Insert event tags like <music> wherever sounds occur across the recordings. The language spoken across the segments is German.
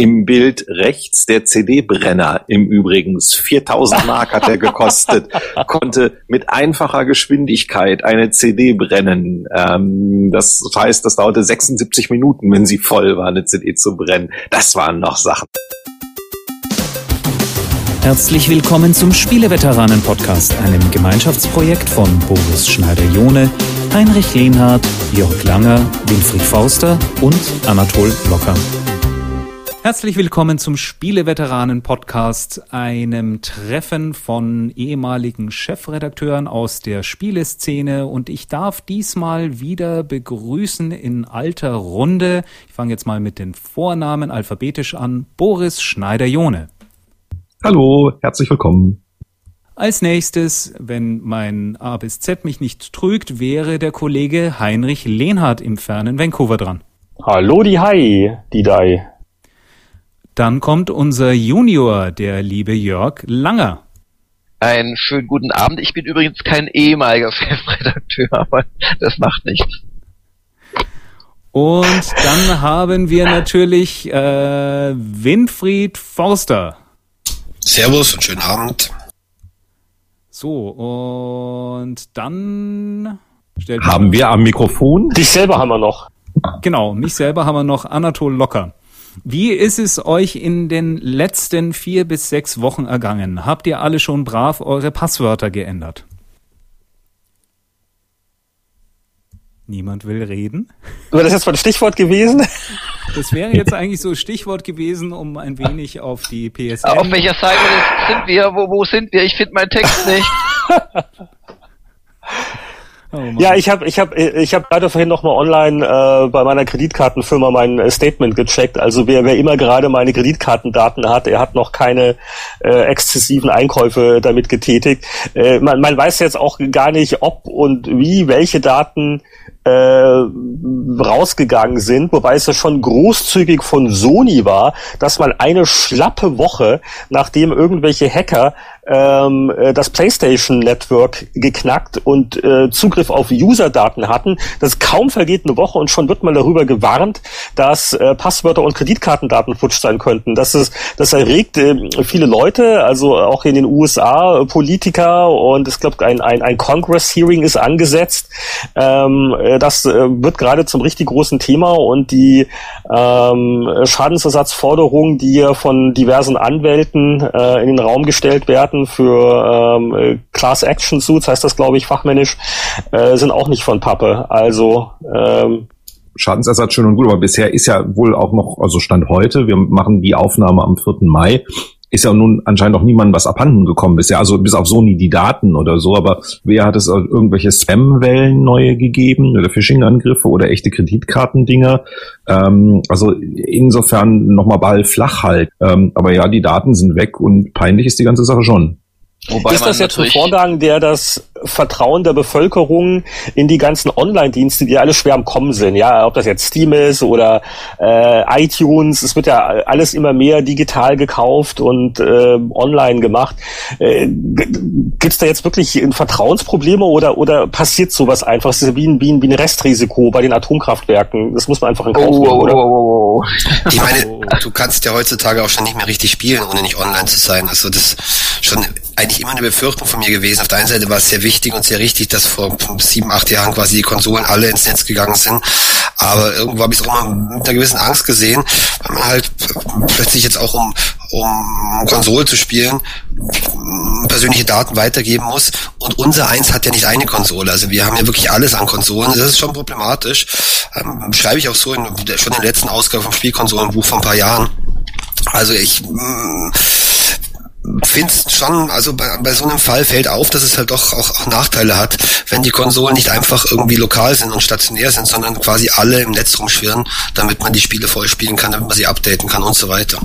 Im Bild rechts der CD-Brenner, im Übrigens 4000 Mark hat er gekostet, <laughs> konnte mit einfacher Geschwindigkeit eine CD brennen. Ähm, das heißt, das dauerte 76 Minuten, wenn sie voll war, eine CD zu brennen. Das waren noch Sachen. Herzlich willkommen zum Spieleveteranen-Podcast, einem Gemeinschaftsprojekt von Boris Schneider-Jone, Heinrich Lehnhardt, Jörg Langer, Winfried Forster und Anatol Locker. Herzlich willkommen zum Spieleveteranen-Podcast, einem Treffen von ehemaligen Chefredakteuren aus der Spieleszene. Und ich darf diesmal wieder begrüßen in alter Runde. Ich fange jetzt mal mit den Vornamen alphabetisch an. Boris Schneider-Jone. Hallo, herzlich willkommen. Als nächstes, wenn mein A bis Z mich nicht trügt, wäre der Kollege Heinrich Lehnhardt im fernen Vancouver dran. Hallo die Hai, die Dai. Dann kommt unser Junior, der liebe Jörg Langer. Einen schönen guten Abend. Ich bin übrigens kein ehemaliger <laughs> Chefredakteur, aber das macht nichts. Und dann haben wir natürlich äh, Winfried Forster. Servus und schönen Abend. So, und dann haben wir am Mikrofon. Dich selber haben wir noch. Genau, mich selber haben wir noch Anatol Locker. Wie ist es euch in den letzten vier bis sechs Wochen ergangen? Habt ihr alle schon brav eure Passwörter geändert? Niemand will reden. Wäre das jetzt mal ein Stichwort gewesen? Das wäre jetzt eigentlich so Stichwort gewesen, um ein wenig auf die PSN. Auf welcher Seite sind wir? Wo, wo sind wir? Ich finde meinen Text nicht. <laughs> Oh ja, ich habe ich hab, ich hab gerade vorhin nochmal online äh, bei meiner Kreditkartenfirma mein äh, Statement gecheckt. Also wer, wer immer gerade meine Kreditkartendaten hat, er hat noch keine äh, exzessiven Einkäufe damit getätigt. Äh, man, man weiß jetzt auch gar nicht, ob und wie welche Daten äh, rausgegangen sind, wobei es ja schon großzügig von Sony war, dass man eine schlappe Woche, nachdem irgendwelche Hacker ähm, äh, das PlayStation Network geknackt und äh, Zugriff auf User-Daten hatten. Das kaum vergeht eine Woche und schon wird man darüber gewarnt, dass äh, Passwörter und Kreditkartendaten futsch sein könnten. Das ist, das erregt äh, viele Leute, also auch in den USA äh, Politiker und es glaube ein, ein, ein Congress-Hearing ist angesetzt. Ähm, äh, das äh, wird gerade zum richtig großen Thema und die ähm, Schadensersatzforderungen, die von diversen Anwälten äh, in den Raum gestellt werden, für ähm, Class Action Suits, heißt das glaube ich fachmännisch, äh, sind auch nicht von Pappe. Also ähm, Schadensersatz schön und gut, aber bisher ist ja wohl auch noch, also Stand heute, wir machen die Aufnahme am 4. Mai, ist ja nun anscheinend noch niemandem was abhanden gekommen bisher, also bis auf Sony die Daten oder so, aber wer hat es irgendwelche Spam-Wellen neue gegeben oder Phishing-Angriffe oder echte Kreditkartendinger? Ähm, also insofern nochmal Ball flach halt. Ähm, aber ja, die Daten sind weg und peinlich ist die ganze Sache schon. Wobei ist das jetzt ein Vorgang, der das Vertrauen der Bevölkerung in die ganzen Online-Dienste, die alle schwer am Kommen sind, ja, ob das jetzt Steam ist oder äh, iTunes, es wird ja alles immer mehr digital gekauft und äh, online gemacht. Äh, Gibt es da jetzt wirklich Vertrauensprobleme oder oder passiert sowas einfach? Es ist wie ein, wie, ein, wie ein Restrisiko bei den Atomkraftwerken. Das muss man einfach in Kauf nehmen, oh, oder? Oh, oh, oh. Ich meine, du kannst ja heutzutage auch schon nicht mehr richtig spielen, ohne nicht online zu sein. Also das schon eigentlich immer eine Befürchtung von mir gewesen. Auf der einen Seite war es sehr wichtig und sehr richtig, dass vor sieben, acht Jahren quasi die Konsolen alle ins Netz gegangen sind. Aber irgendwo habe ich es auch immer mit einer gewissen Angst gesehen, weil man halt plötzlich jetzt auch um, um Konsole zu spielen, persönliche Daten weitergeben muss. Und unser eins hat ja nicht eine Konsole. Also wir haben ja wirklich alles an Konsolen. Das ist schon problematisch. Ähm, schreibe ich auch so in, schon in der letzten Ausgabe vom Spielkonsolenbuch vor ein paar Jahren. Also ich mh, finde schon, also bei, bei so einem Fall fällt auf, dass es halt doch auch, auch Nachteile hat, wenn die Konsolen nicht einfach irgendwie lokal sind und stationär sind, sondern quasi alle im Netz rumschwirren, damit man die Spiele voll spielen kann, damit man sie updaten kann und so weiter.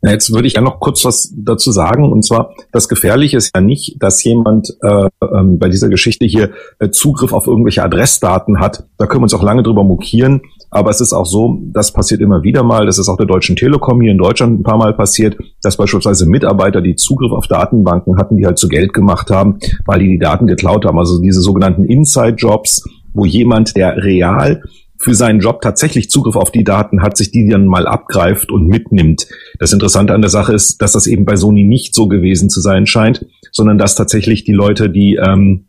Na, jetzt würde ich ja noch kurz was dazu sagen. Und zwar, das Gefährliche ist ja nicht, dass jemand äh, ähm, bei dieser Geschichte hier äh, Zugriff auf irgendwelche Adressdaten hat. Da können wir uns auch lange drüber mokieren. Aber es ist auch so, das passiert immer wieder mal. Das ist auch der Deutschen Telekom hier in Deutschland ein paar Mal passiert, dass beispielsweise Mitarbeiter, die Zugriff auf Datenbanken hatten, die halt zu Geld gemacht haben, weil die die Daten geklaut haben. Also diese sogenannten Inside-Jobs, wo jemand, der real für seinen Job tatsächlich Zugriff auf die Daten hat, sich die dann mal abgreift und mitnimmt. Das Interessante an der Sache ist, dass das eben bei Sony nicht so gewesen zu sein scheint, sondern dass tatsächlich die Leute, die ähm,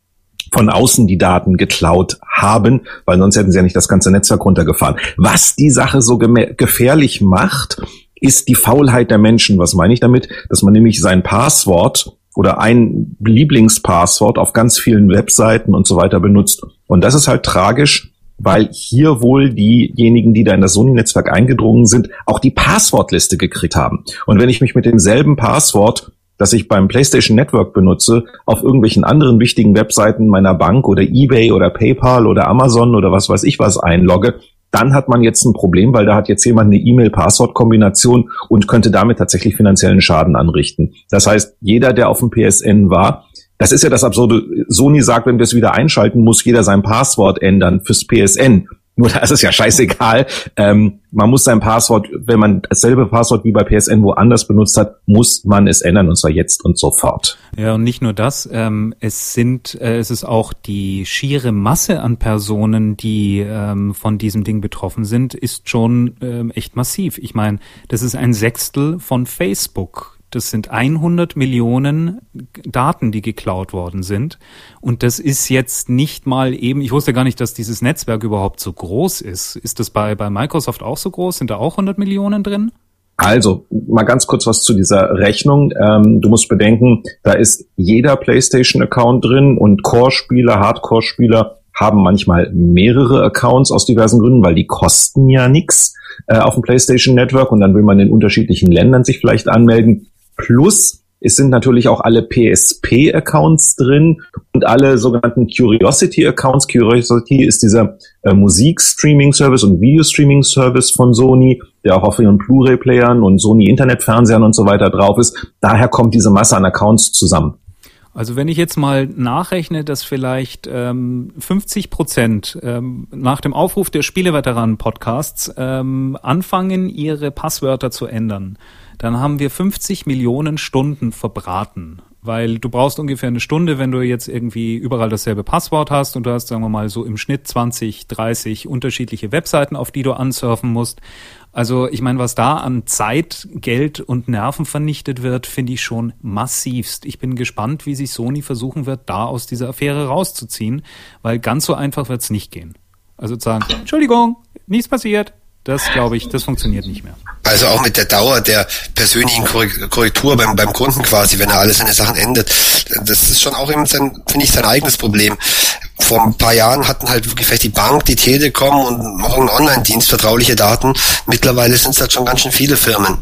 von außen die Daten geklaut haben, weil sonst hätten sie ja nicht das ganze Netzwerk runtergefahren. Was die Sache so gefährlich macht, ist die Faulheit der Menschen. Was meine ich damit? Dass man nämlich sein Passwort oder ein Lieblingspasswort auf ganz vielen Webseiten und so weiter benutzt. Und das ist halt tragisch, weil hier wohl diejenigen, die da in das Sony-Netzwerk eingedrungen sind, auch die Passwortliste gekriegt haben. Und wenn ich mich mit demselben Passwort, das ich beim PlayStation Network benutze, auf irgendwelchen anderen wichtigen Webseiten meiner Bank oder eBay oder PayPal oder Amazon oder was weiß ich was einlogge, dann hat man jetzt ein Problem, weil da hat jetzt jemand eine E-Mail-Passwort-Kombination und könnte damit tatsächlich finanziellen Schaden anrichten. Das heißt, jeder, der auf dem PSN war, das ist ja das Absurde. Sony sagt, wenn wir es wieder einschalten, muss jeder sein Passwort ändern fürs PSN. Nur da ist es ja scheißegal. Ähm, man muss sein Passwort, wenn man dasselbe Passwort wie bei PSN woanders benutzt hat, muss man es ändern und zwar jetzt und sofort. Ja, und nicht nur das, ähm, es sind, äh, es ist auch die schiere Masse an Personen, die ähm, von diesem Ding betroffen sind, ist schon ähm, echt massiv. Ich meine, das ist ein Sechstel von Facebook das sind 100 Millionen Daten, die geklaut worden sind. Und das ist jetzt nicht mal eben, ich wusste gar nicht, dass dieses Netzwerk überhaupt so groß ist. Ist das bei, bei Microsoft auch so groß? Sind da auch 100 Millionen drin? Also, mal ganz kurz was zu dieser Rechnung. Ähm, du musst bedenken, da ist jeder PlayStation-Account drin und Core-Spieler, Hardcore-Spieler haben manchmal mehrere Accounts aus diversen Gründen, weil die kosten ja nichts äh, auf dem PlayStation Network und dann will man in unterschiedlichen Ländern sich vielleicht anmelden. Plus, es sind natürlich auch alle PSP-Accounts drin und alle sogenannten Curiosity-Accounts. Curiosity ist dieser äh, Musik-Streaming-Service und Video-Streaming-Service von Sony, der auch auf ihren Blu-ray-Playern und Sony-Internet-Fernsehern und so weiter drauf ist. Daher kommt diese Masse an Accounts zusammen. Also wenn ich jetzt mal nachrechne, dass vielleicht ähm, 50 Prozent ähm, nach dem Aufruf der Spieleveteranen-Podcasts ähm, anfangen, ihre Passwörter zu ändern, dann haben wir 50 Millionen Stunden verbraten. Weil du brauchst ungefähr eine Stunde, wenn du jetzt irgendwie überall dasselbe Passwort hast und du hast, sagen wir mal, so im Schnitt 20, 30 unterschiedliche Webseiten, auf die du ansurfen musst. Also ich meine, was da an Zeit, Geld und Nerven vernichtet wird, finde ich schon massivst. Ich bin gespannt, wie sich Sony versuchen wird, da aus dieser Affäre rauszuziehen, weil ganz so einfach wird es nicht gehen. Also zu sagen, Entschuldigung, nichts passiert, das glaube ich, das funktioniert nicht mehr. Also auch mit der Dauer der persönlichen Korrektur beim, beim Kunden quasi, wenn er alle seine Sachen ändert. Das ist schon auch eben sein, finde ich, sein eigenes Problem. Vor ein paar Jahren hatten halt wirklich vielleicht die Bank, die Telekom und auch ein Online-Dienst vertrauliche Daten. Mittlerweile sind es halt schon ganz schön viele Firmen.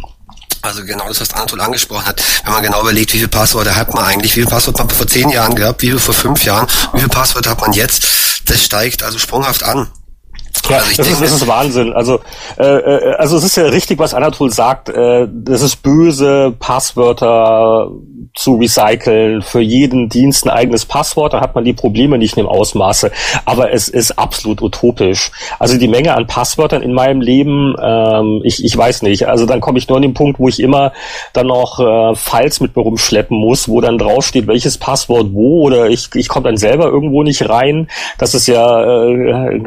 Also genau das, was Anatol angesprochen hat. Wenn man genau überlegt, wie viele Passwörter hat man eigentlich, wie viele Passwörter hat man vor zehn Jahren gehabt, wie viele vor fünf Jahren, wie viele Passwörter hat man jetzt, das steigt also sprunghaft an. Ja, also das, ist, das ist Wahnsinn. Also, äh, äh, also es ist ja richtig, was Anatol sagt. Äh, das ist böse, Passwörter zu recyceln, für jeden Dienst ein eigenes Passwort, dann hat man die Probleme nicht in dem Ausmaße. Aber es ist absolut utopisch. Also die Menge an Passwörtern in meinem Leben, ähm, ich, ich weiß nicht. Also dann komme ich nur an den Punkt, wo ich immer dann noch äh, Files mit mir rumschleppen muss, wo dann draufsteht, welches Passwort wo oder ich, ich komme dann selber irgendwo nicht rein. Das ist ja äh,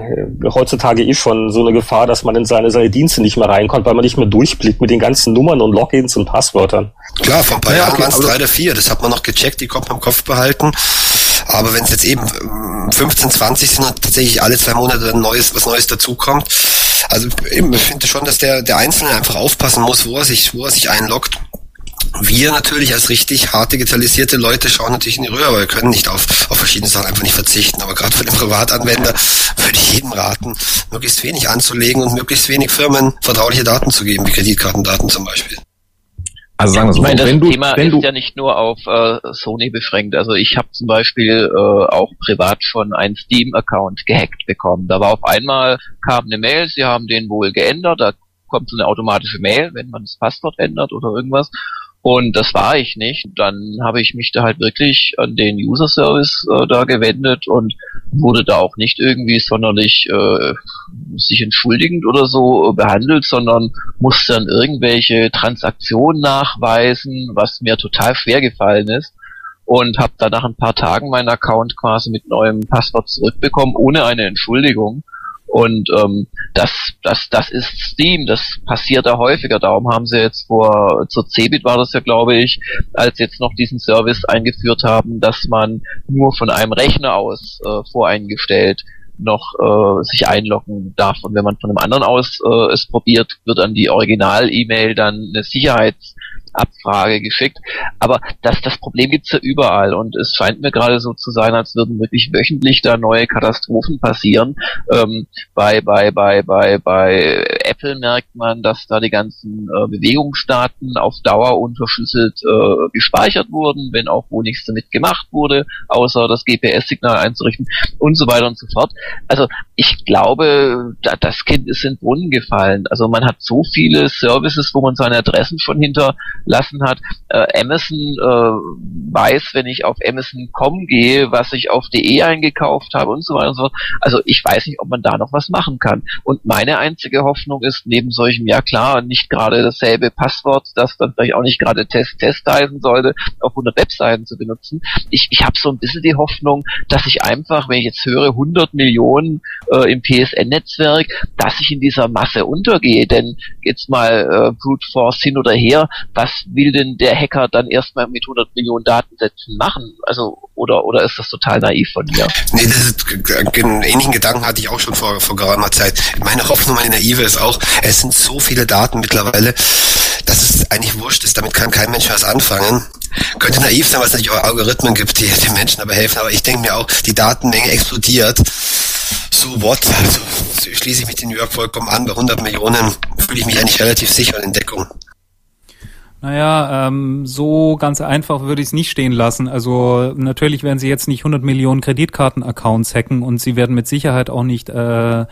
heutzutage eh schon so eine Gefahr, dass man in seine, seine Dienste nicht mehr reinkommt, weil man nicht mehr durchblickt mit den ganzen Nummern und Logins und Passwörtern. Klar, vor ein paar ja, Jahren okay, waren es drei oder vier, das hat man noch gecheckt, die konnte man im Kopf behalten. Aber wenn es jetzt eben 15, ähm, 20 sind und tatsächlich alle zwei Monate ein neues, was Neues dazukommt, also eben, ich finde schon, dass der, der Einzelne einfach aufpassen muss, wo er sich, wo er sich einloggt. Wir natürlich als richtig hart digitalisierte Leute schauen natürlich in die Röhre, aber wir können nicht auf, auf verschiedene Sachen einfach nicht verzichten. Aber gerade für den Privatanwender würde ich jedem raten, möglichst wenig anzulegen und möglichst wenig Firmen vertrauliche Daten zu geben, wie Kreditkartendaten zum Beispiel. Also sagen wir so, ich meine, das du, Thema ist du ja nicht nur auf äh, Sony beschränkt. Also ich habe zum Beispiel äh, auch privat schon einen Steam-Account gehackt bekommen. Da war auf einmal kam eine Mail, sie haben den wohl geändert, da kommt so eine automatische Mail, wenn man das Passwort ändert oder irgendwas. Und das war ich nicht. Dann habe ich mich da halt wirklich an den User Service äh, da gewendet und wurde da auch nicht irgendwie sonderlich äh, sich entschuldigend oder so behandelt, sondern musste dann irgendwelche Transaktionen nachweisen, was mir total schwer gefallen ist. Und habe dann nach ein paar Tagen meinen Account quasi mit neuem Passwort zurückbekommen, ohne eine Entschuldigung. Und ähm, das, das, das ist Steam, das passiert da häufiger. Darum haben sie jetzt vor, zur Cebit war das ja, glaube ich, als jetzt noch diesen Service eingeführt haben, dass man nur von einem Rechner aus äh, voreingestellt noch äh, sich einloggen darf. Und wenn man von einem anderen aus äh, es probiert, wird an die Original-E-Mail dann eine Sicherheits- Abfrage geschickt. Aber das, das Problem gibt's ja überall und es scheint mir gerade so zu sein, als würden wirklich wöchentlich da neue Katastrophen passieren. Ähm, bei, bei, bei, bei, bei Apple merkt man, dass da die ganzen äh, Bewegungsdaten auf Dauer unterschlüsselt äh, gespeichert wurden, wenn auch wo nichts damit gemacht wurde, außer das GPS-Signal einzurichten und so weiter und so fort. Also ich glaube, da, das Kind ist in den Brunnen gefallen. Also man hat so viele Services, wo man seine Adressen schon hinter lassen hat. Äh, Amazon äh, weiß, wenn ich auf Amazon.com gehe, was ich auf DE eingekauft habe und so weiter und so fort. Also ich weiß nicht, ob man da noch was machen kann. Und meine einzige Hoffnung ist, neben solchem, ja klar, nicht gerade dasselbe Passwort, das dann vielleicht auch nicht gerade Test Test heißen sollte, auf 100 Webseiten zu benutzen. Ich, ich habe so ein bisschen die Hoffnung, dass ich einfach, wenn ich jetzt höre, 100 Millionen äh, im PSN-Netzwerk, dass ich in dieser Masse untergehe. Denn jetzt mal äh, Brute Force hin oder her, was was will denn der Hacker dann erstmal mit 100 Millionen Datensätzen machen? Also, oder, oder ist das total naiv von mir? Nee, das ist, einen ähnlichen Gedanken hatte ich auch schon vor, vor geraumer Zeit. Meine Hoffnung, meine naive ist auch, es sind so viele Daten mittlerweile, dass es eigentlich wurscht ist, damit kann kein Mensch was anfangen. Könnte naiv sein, weil es natürlich auch Algorithmen gibt, die den Menschen aber helfen, aber ich denke mir auch, die Datenmenge explodiert. So what? Also schließe ich mich den New York vollkommen an. Bei 100 Millionen fühle ich mich eigentlich relativ sicher in Deckung. Naja, ähm, so ganz einfach würde ich es nicht stehen lassen. Also natürlich werden sie jetzt nicht 100 Millionen Kreditkarten-Accounts hacken und sie werden mit Sicherheit auch nicht äh,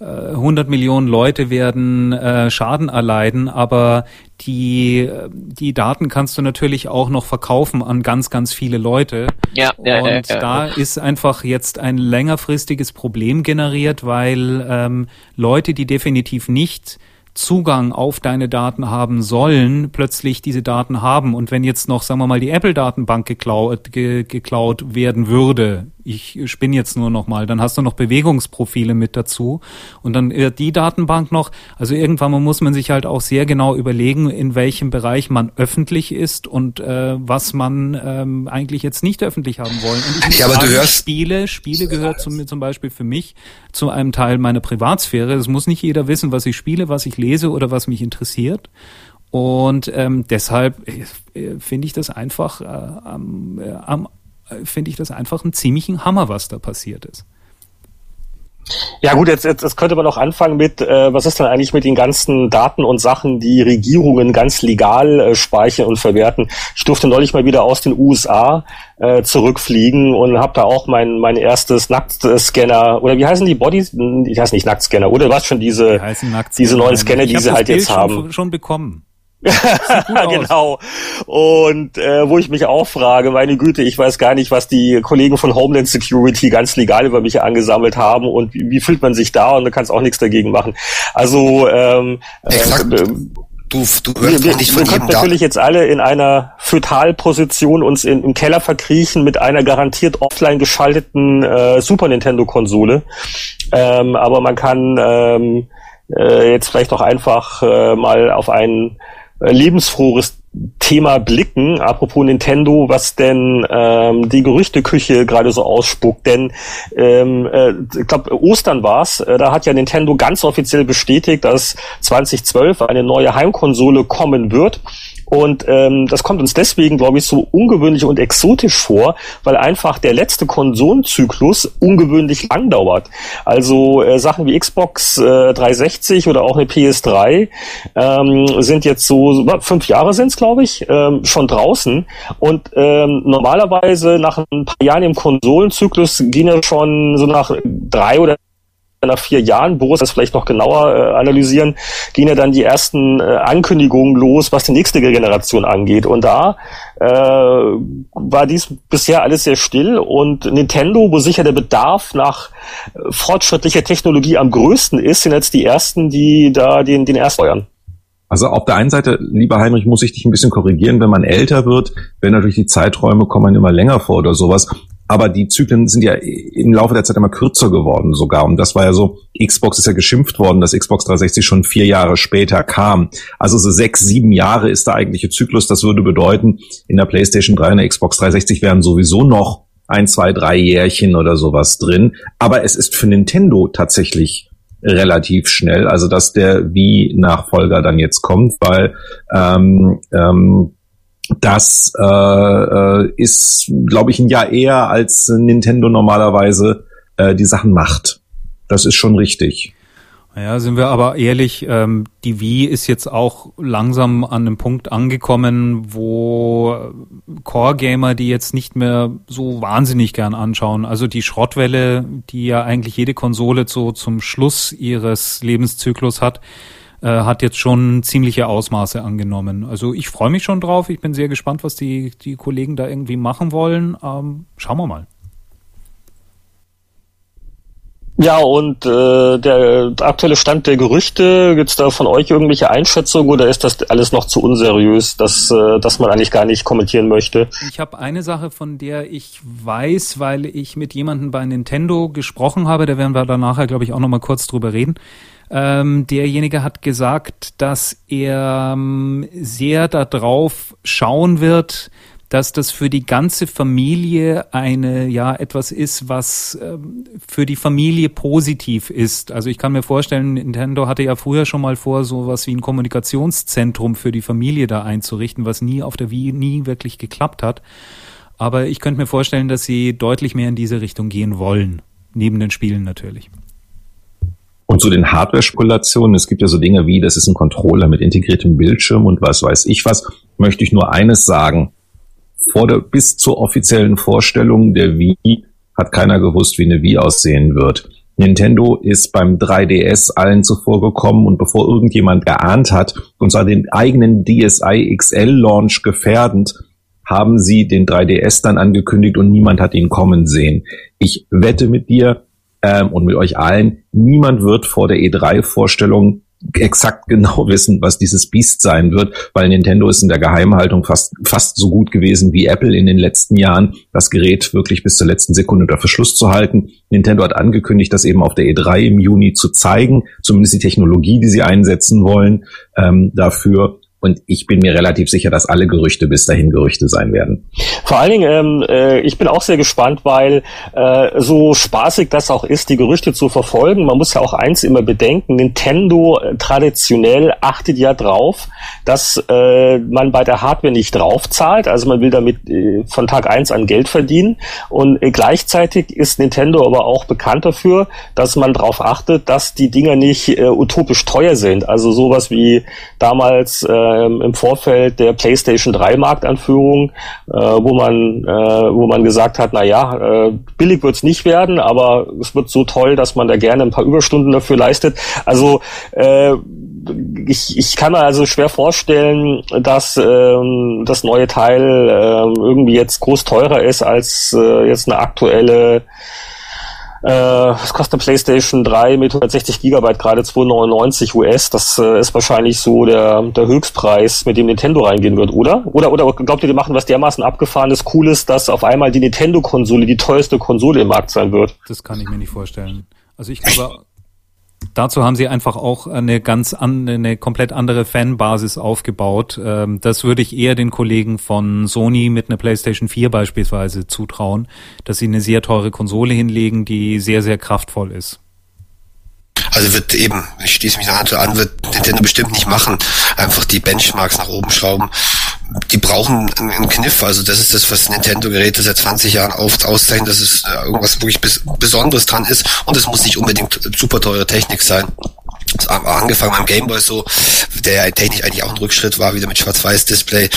100 äh, Millionen Leute werden äh, Schaden erleiden, aber die, die Daten kannst du natürlich auch noch verkaufen an ganz, ganz viele Leute. Ja, ja, Und ja, ja, da ist einfach jetzt ein längerfristiges Problem generiert, weil ähm, Leute, die definitiv nicht Zugang auf deine Daten haben sollen, plötzlich diese Daten haben. Und wenn jetzt noch, sagen wir mal, die Apple-Datenbank geklaut, ge, geklaut werden würde, ich spinne jetzt nur noch mal, dann hast du noch Bewegungsprofile mit dazu und dann die Datenbank noch. Also irgendwann muss man sich halt auch sehr genau überlegen, in welchem Bereich man öffentlich ist und äh, was man ähm, eigentlich jetzt nicht öffentlich haben wollen. Und ich ja, aber sagen, du hörst Spiele, Spiele gehört zum, zum Beispiel für mich zu einem Teil meiner Privatsphäre. Es muss nicht jeder wissen, was ich spiele, was ich lese oder was mich interessiert. Und ähm, deshalb äh, finde ich das einfach äh, am, äh, am finde ich das einfach ein ziemlichen Hammer, was da passiert ist. Ja gut, jetzt, jetzt, jetzt könnte man auch anfangen mit, äh, was ist denn eigentlich mit den ganzen Daten und Sachen, die Regierungen ganz legal äh, speichern und verwerten. Ich durfte neulich mal wieder aus den USA äh, zurückfliegen und habe da auch mein mein erstes Nacktscanner oder wie heißen die Bodies? Ich heiße nicht Nacktscanner, oder was schon diese diese neuen Scanner, die sie halt Bild jetzt schon, haben. Schon bekommen. <laughs> genau. Und äh, wo ich mich auch frage, meine Güte, ich weiß gar nicht, was die Kollegen von Homeland Security ganz legal über mich angesammelt haben und wie, wie fühlt man sich da und du kannst auch nichts dagegen machen. Also ähm, Exakt. Äh, Du, du hörst wir, nicht von wir können natürlich jetzt alle in einer Fötalposition uns in, im Keller verkriechen mit einer garantiert offline geschalteten äh, Super Nintendo Konsole. Ähm, aber man kann ähm, äh, jetzt vielleicht auch einfach äh, mal auf einen äh, lebensfrohes Thema blicken, apropos Nintendo, was denn ähm, die Gerüchteküche gerade so ausspuckt. Denn ähm, äh, ich glaube, Ostern war's. Äh, da hat ja Nintendo ganz offiziell bestätigt, dass 2012 eine neue Heimkonsole kommen wird. Und ähm, das kommt uns deswegen, glaube ich, so ungewöhnlich und exotisch vor, weil einfach der letzte Konsolenzyklus ungewöhnlich lang dauert. Also äh, Sachen wie Xbox äh, 360 oder auch eine PS3 ähm, sind jetzt so fünf Jahre sind's, glaube ich, ähm, schon draußen. Und ähm, normalerweise nach ein paar Jahren im Konsolenzyklus gehen ja schon so nach drei oder nach vier Jahren, Boris das vielleicht noch genauer äh, analysieren, gehen ja dann die ersten äh, Ankündigungen los, was die nächste Generation angeht. Und da äh, war dies bisher alles sehr still und Nintendo, wo sicher der Bedarf nach äh, fortschrittlicher Technologie am größten ist, sind jetzt die ersten, die da den, den erst feuern. Also auf der einen Seite, lieber Heinrich, muss ich dich ein bisschen korrigieren, wenn man älter wird, wenn natürlich die Zeiträume kommen immer länger vor oder sowas. Aber die Zyklen sind ja im Laufe der Zeit immer kürzer geworden sogar. Und das war ja so, Xbox ist ja geschimpft worden, dass Xbox 360 schon vier Jahre später kam. Also so sechs, sieben Jahre ist der eigentliche Zyklus. Das würde bedeuten, in der PlayStation 3 und der Xbox 360 wären sowieso noch ein, zwei, drei Jährchen oder sowas drin. Aber es ist für Nintendo tatsächlich relativ schnell, also dass der Wii-Nachfolger dann jetzt kommt, weil ähm, ähm, das äh, äh, ist, glaube ich, ein Jahr eher als Nintendo normalerweise äh, die Sachen macht. Das ist schon richtig. Ja, sind wir aber ehrlich, ähm, die Wii ist jetzt auch langsam an einem Punkt angekommen, wo Core-Gamer die jetzt nicht mehr so wahnsinnig gern anschauen. Also die Schrottwelle, die ja eigentlich jede Konsole so zum Schluss ihres Lebenszyklus hat, äh, hat jetzt schon ziemliche Ausmaße angenommen. Also ich freue mich schon drauf. Ich bin sehr gespannt, was die, die Kollegen da irgendwie machen wollen. Ähm, schauen wir mal. Ja, und äh, der aktuelle Stand der Gerüchte, gibt's da von euch irgendwelche Einschätzungen oder ist das alles noch zu unseriös, dass, äh, dass man eigentlich gar nicht kommentieren möchte? Ich habe eine Sache, von der ich weiß, weil ich mit jemandem bei Nintendo gesprochen habe, da werden wir da nachher, glaube ich, auch nochmal kurz drüber reden. Ähm, derjenige hat gesagt, dass er ähm, sehr darauf schauen wird, dass das für die ganze Familie eine, ja, etwas ist, was ähm, für die Familie positiv ist. Also ich kann mir vorstellen, Nintendo hatte ja früher schon mal vor, so was wie ein Kommunikationszentrum für die Familie da einzurichten, was nie auf der Wii nie wirklich geklappt hat. Aber ich könnte mir vorstellen, dass sie deutlich mehr in diese Richtung gehen wollen. Neben den Spielen natürlich. Und zu den Hardware-Spekulationen, es gibt ja so Dinge wie, das ist ein Controller mit integriertem Bildschirm und was weiß ich was, möchte ich nur eines sagen vor der, bis zur offiziellen Vorstellung der Wii hat keiner gewusst, wie eine Wii aussehen wird. Nintendo ist beim 3DS allen zuvor gekommen und bevor irgendjemand geahnt hat, und zwar den eigenen DSi XL Launch gefährdend, haben sie den 3DS dann angekündigt und niemand hat ihn kommen sehen. Ich wette mit dir ähm, und mit euch allen, niemand wird vor der E3-Vorstellung exakt genau <laughs> wissen, was dieses Biest sein wird, weil Nintendo ist in der Geheimhaltung fast, fast so gut gewesen wie Apple in den letzten Jahren, das Gerät wirklich bis zur letzten Sekunde unter Verschluss zu halten. Nintendo hat angekündigt, das eben auf der E3 im Juni zu zeigen, zumindest die Technologie, die sie einsetzen wollen, ähm, dafür. Und ich bin mir relativ sicher, dass alle Gerüchte bis dahin Gerüchte sein werden. Vor allen Dingen, ähm, äh, ich bin auch sehr gespannt, weil äh, so spaßig das auch ist, die Gerüchte zu verfolgen. Man muss ja auch eins immer bedenken, Nintendo äh, traditionell achtet ja drauf, dass äh, man bei der Hardware nicht draufzahlt. Also man will damit äh, von Tag eins an Geld verdienen. Und äh, gleichzeitig ist Nintendo aber auch bekannt dafür, dass man darauf achtet, dass die Dinger nicht äh, utopisch teuer sind. Also sowas wie damals äh, ähm, im Vorfeld der PlayStation 3 Marktanführung, äh, wo man äh, wo man gesagt hat, na ja, äh, billig wird's nicht werden, aber es wird so toll, dass man da gerne ein paar Überstunden dafür leistet. Also äh, ich, ich kann mir also schwer vorstellen, dass äh, das neue Teil äh, irgendwie jetzt groß teurer ist als äh, jetzt eine aktuelle äh, was kostet PlayStation 3 mit 160 Gigabyte gerade 2,99 US? Das äh, ist wahrscheinlich so der, der Höchstpreis, mit dem Nintendo reingehen wird, oder? Oder, oder glaubt ihr, die machen was dermaßen abgefahrenes, cooles, dass auf einmal die Nintendo-Konsole die teuerste Konsole im Markt sein wird? Das kann ich mir nicht vorstellen. Also ich glaube, Dazu haben sie einfach auch eine ganz an, eine komplett andere Fanbasis aufgebaut. Ähm, das würde ich eher den Kollegen von Sony mit einer PlayStation 4 beispielsweise zutrauen, dass sie eine sehr teure Konsole hinlegen, die sehr, sehr kraftvoll ist. Also wird eben, ich schließe mich dazu an, wird Nintendo bestimmt nicht machen. Einfach die Benchmarks nach oben schrauben. Die brauchen einen Kniff. Also das ist das, was Nintendo-Geräte seit 20 Jahren oft auszeichnen, dass es äh, irgendwas wirklich Besonderes dran ist. Und es muss nicht unbedingt super teure Technik sein. Angefangen beim Gameboy so, der technisch eigentlich auch ein Rückschritt war, wieder mit Schwarz-Weiß-Display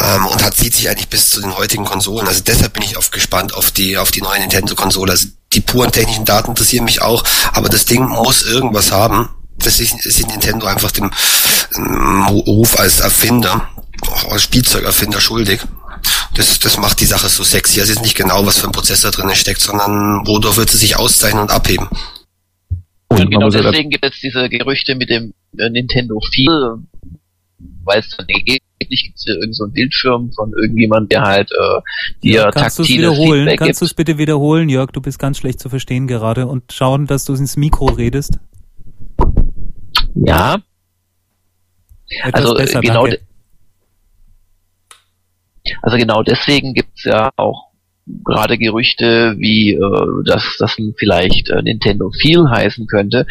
ähm, und hat zieht sich eigentlich bis zu den heutigen Konsolen. Also deshalb bin ich oft gespannt auf die auf die neue Nintendo-Konsole. Also die puren technischen Daten interessieren mich auch, aber das Ding muss irgendwas haben. Das ist, ist Nintendo einfach dem ähm, Ruf als Erfinder, als Spielzeugerfinder schuldig. Das, das macht die Sache so sexy. Es ist nicht genau, was für ein Prozessor drin steckt, sondern wodurch wird sie sich auszeichnen und abheben. Und genau deswegen gibt es diese Gerüchte mit dem äh, Nintendo 4, weil es dann angeblich gibt es hier irgend so Bildschirm von irgendjemand, der halt äh, dir ja, kannst taktiles wiederholen? Feedback Kannst du es bitte wiederholen, Jörg? Du bist ganz schlecht zu verstehen gerade und schauen, dass du ins Mikro redest. Ja. Etwas also besser, genau. Also genau deswegen gibt's ja auch gerade Gerüchte, wie äh, dass das vielleicht äh, Nintendo Feel heißen könnte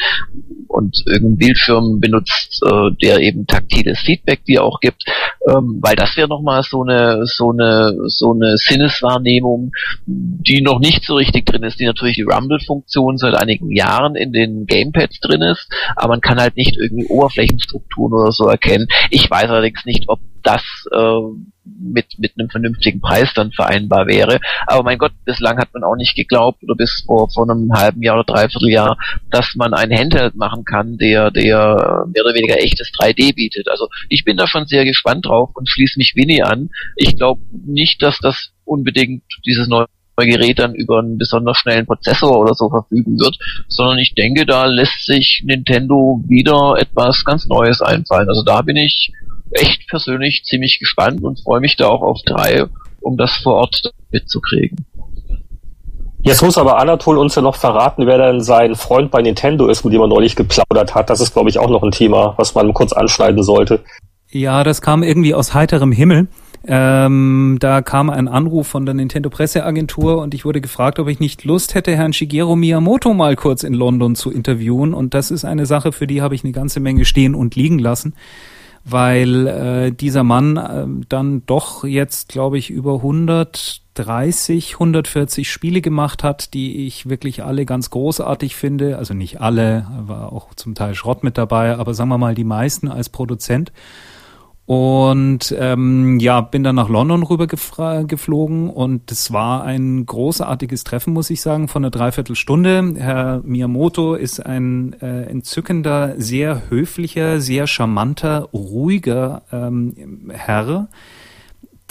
und irgendein Bildschirm benutzt, äh, der eben taktiles Feedback dir auch gibt, ähm, weil das wäre nochmal so eine so eine so eine Sinneswahrnehmung, die noch nicht so richtig drin ist, die natürlich die Rumble-Funktion seit einigen Jahren in den Gamepads drin ist, aber man kann halt nicht irgendwie Oberflächenstrukturen oder so erkennen. Ich weiß allerdings nicht, ob das äh, mit, mit einem vernünftigen Preis dann vereinbar wäre. Aber mein Gott, bislang hat man auch nicht geglaubt, oder bis vor, vor einem halben Jahr oder dreiviertel Jahr, dass man ein Handheld machen kann, der, der mehr oder weniger echtes 3D bietet. Also ich bin da schon sehr gespannt drauf und schließe mich Winnie an. Ich glaube nicht, dass das unbedingt dieses neue Gerät dann über einen besonders schnellen Prozessor oder so verfügen wird, sondern ich denke, da lässt sich Nintendo wieder etwas ganz Neues einfallen. Also da bin ich echt persönlich ziemlich gespannt und freue mich da auch auf drei, um das vor Ort mitzukriegen. Jetzt muss aber Anatol uns ja noch verraten, wer denn sein Freund bei Nintendo ist, mit dem er neulich geplaudert hat. Das ist, glaube ich, auch noch ein Thema, was man kurz anschneiden sollte. Ja, das kam irgendwie aus heiterem Himmel. Ähm, da kam ein Anruf von der Nintendo Presseagentur und ich wurde gefragt, ob ich nicht Lust hätte, Herrn Shigeru Miyamoto mal kurz in London zu interviewen. Und das ist eine Sache, für die habe ich eine ganze Menge stehen und liegen lassen weil äh, dieser Mann äh, dann doch jetzt, glaube ich, über 130, 140 Spiele gemacht hat, die ich wirklich alle ganz großartig finde. Also nicht alle, war auch zum Teil Schrott mit dabei, aber sagen wir mal die meisten als Produzent. Und ähm, ja, bin dann nach London rüber geflogen und es war ein großartiges Treffen, muss ich sagen, von einer Dreiviertelstunde. Herr Miyamoto ist ein äh, entzückender, sehr höflicher, sehr charmanter, ruhiger ähm, Herr,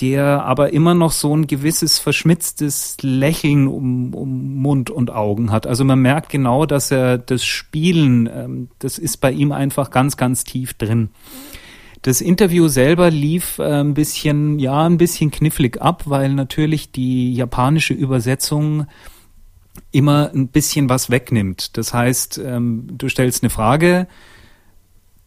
der aber immer noch so ein gewisses verschmitztes Lächeln um, um Mund und Augen hat. Also man merkt genau, dass er das Spielen, ähm, das ist bei ihm einfach ganz, ganz tief drin. Das Interview selber lief äh, ein bisschen, ja, ein bisschen knifflig ab, weil natürlich die japanische Übersetzung immer ein bisschen was wegnimmt. Das heißt, ähm, du stellst eine Frage,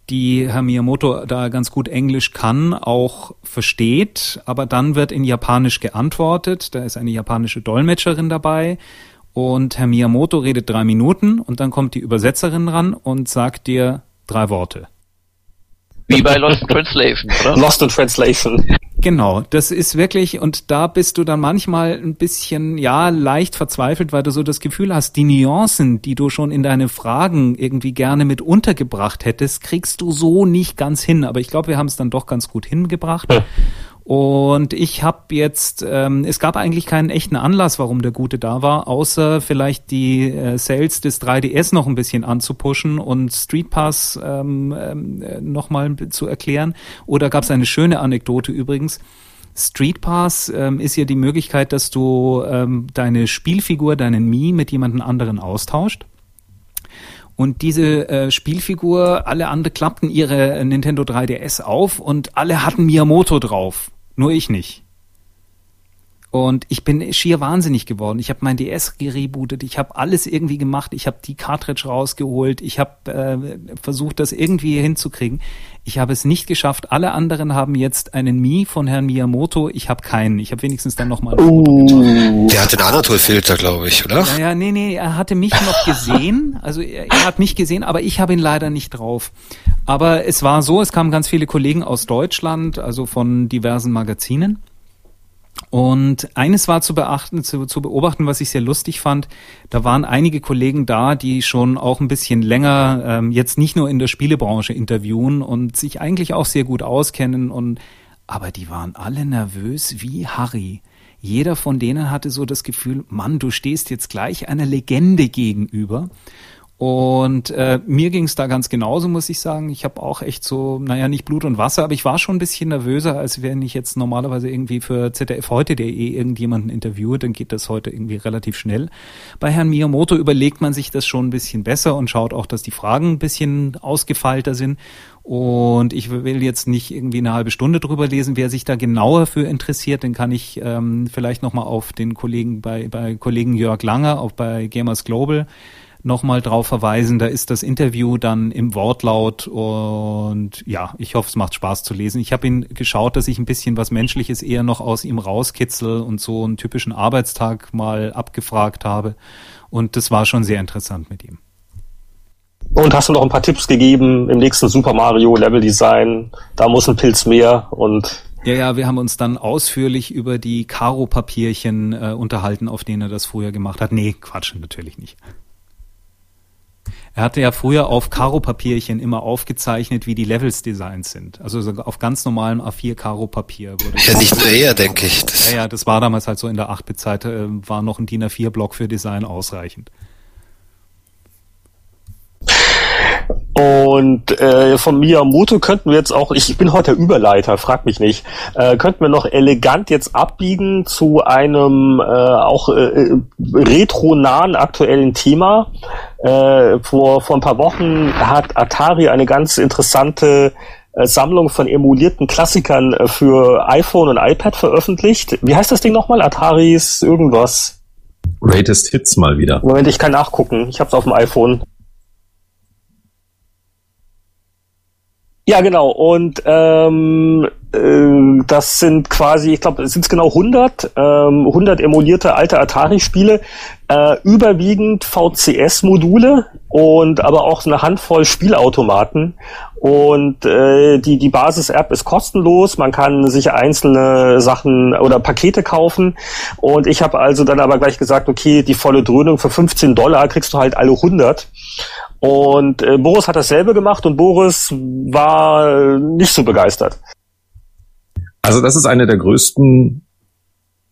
die Herr Miyamoto da ganz gut Englisch kann, auch versteht, aber dann wird in Japanisch geantwortet. Da ist eine japanische Dolmetscherin dabei und Herr Miyamoto redet drei Minuten und dann kommt die Übersetzerin ran und sagt dir drei Worte. Wie bei Lost in Translation, oder? <laughs> Lost in Translation. Genau, das ist wirklich, und da bist du dann manchmal ein bisschen, ja, leicht verzweifelt, weil du so das Gefühl hast, die Nuancen, die du schon in deine Fragen irgendwie gerne mit untergebracht hättest, kriegst du so nicht ganz hin. Aber ich glaube, wir haben es dann doch ganz gut hingebracht. Ja. Und ich habe jetzt, ähm, es gab eigentlich keinen echten Anlass, warum der Gute da war, außer vielleicht die äh, Sales des 3DS noch ein bisschen anzupushen und Street Pass ähm, ähm, nochmal zu erklären. Oder gab es eine schöne Anekdote übrigens. Street Pass ähm, ist ja die Möglichkeit, dass du ähm, deine Spielfigur, deinen Mii mit jemandem anderen austauscht. Und diese äh, Spielfigur, alle anderen klappten ihre Nintendo 3DS auf und alle hatten Miyamoto drauf. Nur ich nicht. Und ich bin schier wahnsinnig geworden. Ich habe mein DS gerebootet, ich habe alles irgendwie gemacht, ich habe die Cartridge rausgeholt, ich habe äh, versucht, das irgendwie hinzukriegen. Ich habe es nicht geschafft. Alle anderen haben jetzt einen Mi von Herrn Miyamoto. Ich habe keinen. Ich habe wenigstens dann nochmal. Uh, der hatte einen Anatol-Filter, glaube ich, oder? Ja, ja, nee, nee, er hatte mich noch gesehen. Also er, er hat mich gesehen, aber ich habe ihn leider nicht drauf. Aber es war so, es kamen ganz viele Kollegen aus Deutschland, also von diversen Magazinen. Und eines war zu beachten, zu, zu beobachten, was ich sehr lustig fand. Da waren einige Kollegen da, die schon auch ein bisschen länger ähm, jetzt nicht nur in der Spielebranche interviewen und sich eigentlich auch sehr gut auskennen und aber die waren alle nervös wie Harry. Jeder von denen hatte so das Gefühl, Mann, du stehst jetzt gleich einer Legende gegenüber. Und äh, mir ging es da ganz genauso, muss ich sagen. Ich habe auch echt so, naja, nicht Blut und Wasser, aber ich war schon ein bisschen nervöser, als wenn ich jetzt normalerweise irgendwie für ZDF heute.de irgendjemanden interviewe, dann geht das heute irgendwie relativ schnell. Bei Herrn Miyamoto überlegt man sich das schon ein bisschen besser und schaut auch, dass die Fragen ein bisschen ausgefeilter sind. Und ich will jetzt nicht irgendwie eine halbe Stunde drüber lesen. Wer sich da genauer für interessiert, den kann ich ähm, vielleicht nochmal auf den Kollegen bei, bei Kollegen Jörg Langer, auch bei Gamers Global nochmal drauf verweisen. Da ist das Interview dann im Wortlaut und ja, ich hoffe, es macht Spaß zu lesen. Ich habe ihn geschaut, dass ich ein bisschen was Menschliches eher noch aus ihm rauskitzel und so einen typischen Arbeitstag mal abgefragt habe. Und das war schon sehr interessant mit ihm. Und hast du noch ein paar Tipps gegeben im nächsten Super Mario Level Design? Da muss ein Pilz mehr und ja, ja, wir haben uns dann ausführlich über die Karo-Papierchen äh, unterhalten, auf denen er das früher gemacht hat. Nee, Quatsch, natürlich nicht. Er hatte ja früher auf Karo-Papierchen immer aufgezeichnet, wie die Levels designt sind. Also auf ganz normalem A4 Karo-Papier. Ja, nicht nur er, denke ich. Das ja, ja, das war damals halt so in der 8-Bit-Zeit, äh, war noch ein DIN A4-Block für Design ausreichend. Und äh, von Miyamoto könnten wir jetzt auch, ich bin heute der Überleiter, frag mich nicht, äh, könnten wir noch elegant jetzt abbiegen zu einem äh, auch äh, retro-nahen aktuellen Thema. Äh, vor, vor ein paar Wochen hat Atari eine ganz interessante äh, Sammlung von emulierten Klassikern äh, für iPhone und iPad veröffentlicht. Wie heißt das Ding nochmal? Ataris irgendwas? Greatest Hits mal wieder. Moment, ich kann nachgucken. Ich hab's auf dem iPhone. Ja, genau. Und ähm, äh, das sind quasi, ich glaube, es sind genau 100, ähm, 100 emulierte alte Atari-Spiele, äh, überwiegend VCS-Module und aber auch eine Handvoll Spielautomaten. Und äh, die, die Basis-App ist kostenlos, man kann sich einzelne Sachen oder Pakete kaufen. Und ich habe also dann aber gleich gesagt, okay, die volle Dröhnung für 15 Dollar kriegst du halt alle 100. Und äh, Boris hat dasselbe gemacht und Boris war nicht so begeistert. Also das ist eine der größten,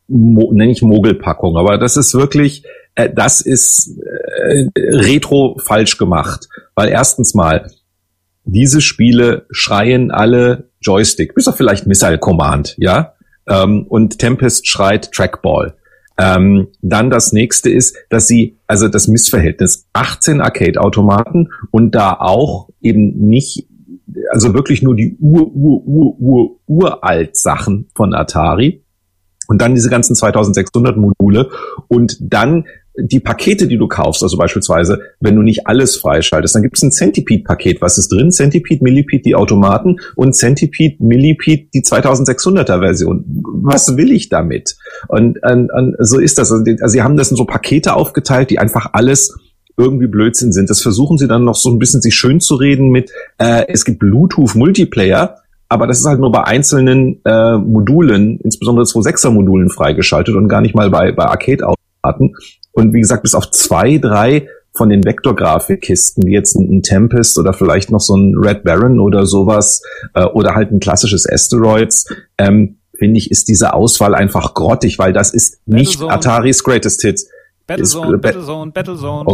nenne ich Mogelpackungen, aber das ist wirklich, äh, das ist äh, retro falsch gemacht. Weil erstens mal, diese Spiele schreien alle Joystick, bis auf vielleicht Missile Command, ja. Ähm, und Tempest schreit Trackball. Ähm, dann das nächste ist, dass sie, also das Missverhältnis, 18 Arcade-Automaten und da auch eben nicht, also wirklich nur die ur, ur, ur, ur, uralt Sachen von Atari. Und dann diese ganzen 2600 Module und dann die Pakete, die du kaufst, also beispielsweise, wenn du nicht alles freischaltest, dann gibt es ein Centipede-Paket. Was ist drin? Centipede, Millipede, die Automaten und Centipede, Millipede, die 2600er Version. Was will ich damit? Und, und, und so ist das. Also, sie haben das in so Pakete aufgeteilt, die einfach alles irgendwie Blödsinn sind. Das versuchen sie dann noch so ein bisschen sich schön zu reden mit, äh, es gibt Bluetooth-Multiplayer, aber das ist halt nur bei einzelnen äh, Modulen, insbesondere 2.6er Modulen freigeschaltet und gar nicht mal bei, bei Arcade-Automaten. Und wie gesagt, bis auf zwei, drei von den Vektorgrafikkisten, wie jetzt ein, Tempest oder vielleicht noch so ein Red Baron oder sowas, äh, oder halt ein klassisches Asteroids, ähm, finde ich, ist diese Auswahl einfach grottig, weil das ist nicht. Ataris Greatest Hits. Battlezone, Battlezone, Battlezone.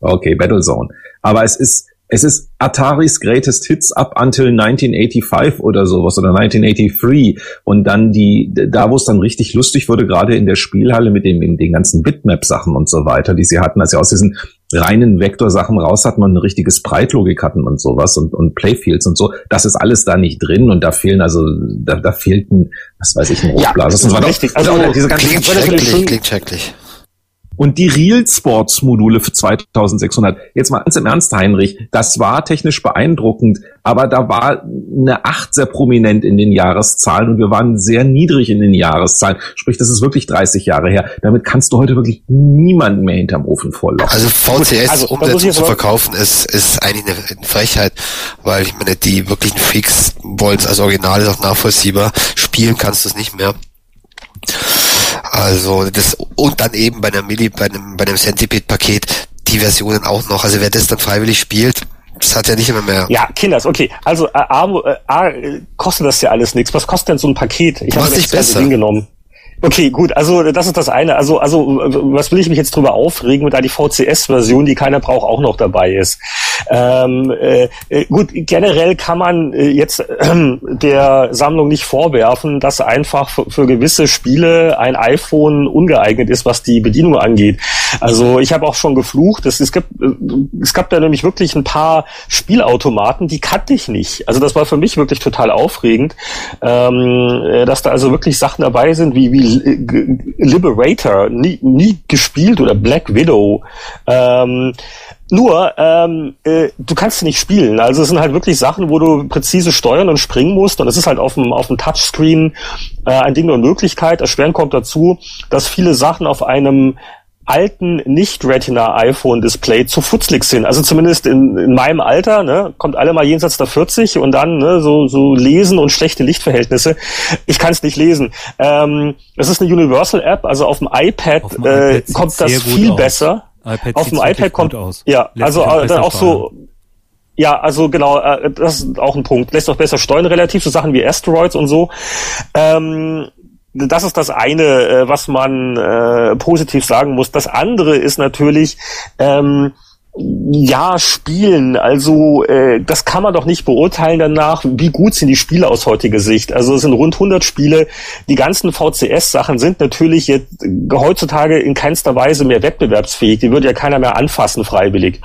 Okay, Battlezone. Aber es ist es ist Ataris Greatest Hits up until 1985 oder sowas oder 1983 und dann die, da wo es dann richtig lustig wurde, gerade in der Spielhalle mit den, mit den ganzen Bitmap-Sachen und so weiter, die sie hatten, als sie aus diesen reinen Vektorsachen raus hatten und eine richtige Spritlogik hatten und sowas und, und Playfields und so, das ist alles da nicht drin und da fehlen also, da, da fehlten, was weiß ich, ein Rotblasen. Ja, das ist richtig. Also, diese ganzen klingt schrecklich, klingt schrecklich. Und die Real Sports Module für 2600. Jetzt mal ganz im Ernst, Heinrich. Das war technisch beeindruckend, aber da war eine 8 sehr prominent in den Jahreszahlen und wir waren sehr niedrig in den Jahreszahlen. Sprich, das ist wirklich 30 Jahre her. Damit kannst du heute wirklich niemanden mehr hinterm Ofen vorlocken. Also VCS also, zu verkaufen ist, ist eigentlich eine Frechheit, weil ich meine, die wirklichen Freaks wollen es als Original, ist auch nachvollziehbar. Spielen kannst du es nicht mehr. Also das und dann eben bei einer Milli, bei einem, bei einem Centipede-Paket die Versionen auch noch. Also wer das dann freiwillig spielt, das hat ja nicht immer mehr. Ja, Kinders, okay. Also A, A, A kostet das ja alles nichts. Was kostet denn so ein Paket? Ich habe das besser. Ding genommen. Okay, gut, also das ist das eine. Also, also was will ich mich jetzt drüber aufregen, da die VCS-Version, die keiner braucht, auch noch dabei ist. Ähm, äh, äh, gut, generell kann man äh, jetzt äh, der Sammlung nicht vorwerfen, dass einfach für, gewisse Spiele ein iPhone ungeeignet ist, was die Bedienung angeht. Also ich habe auch schon geflucht. Es, es, gibt, äh, es gab da nämlich wirklich ein paar Spielautomaten, die kannte ich nicht. Also das war für mich wirklich total aufregend, ähm, äh, dass da also wirklich Sachen dabei sind, wie, wie Liberator nie, nie gespielt oder Black Widow. Ähm, nur, ähm, äh, du kannst nicht spielen. Also es sind halt wirklich Sachen, wo du präzise steuern und springen musst. Und es ist halt auf dem, auf dem Touchscreen äh, ein Ding und Möglichkeit. Erschwerend kommt dazu, dass viele Sachen auf einem alten Nicht-Retina-iPhone-Display zu futzlig sind. Also zumindest in, in meinem Alter, ne, kommt alle mal jenseits der 40 und dann ne, so, so lesen und schlechte Lichtverhältnisse. Ich kann es nicht lesen. Ähm, es ist eine Universal-App, also auf dem iPad, auf dem äh, iPad kommt das viel aus. besser. IPad auf dem iPad kommt aus. Ja, Lässt also auch, dann auch so. Ja, also genau, äh, das ist auch ein Punkt. Lässt auch besser steuern relativ, so Sachen wie Asteroids und so. Ähm, das ist das eine, äh, was man äh, positiv sagen muss. Das andere ist natürlich, ähm, ja, spielen. Also äh, das kann man doch nicht beurteilen danach, wie gut sind die Spiele aus heutiger Sicht. Also es sind rund 100 Spiele. Die ganzen VCS-Sachen sind natürlich jetzt heutzutage in keinster Weise mehr wettbewerbsfähig. Die würde ja keiner mehr anfassen freiwillig.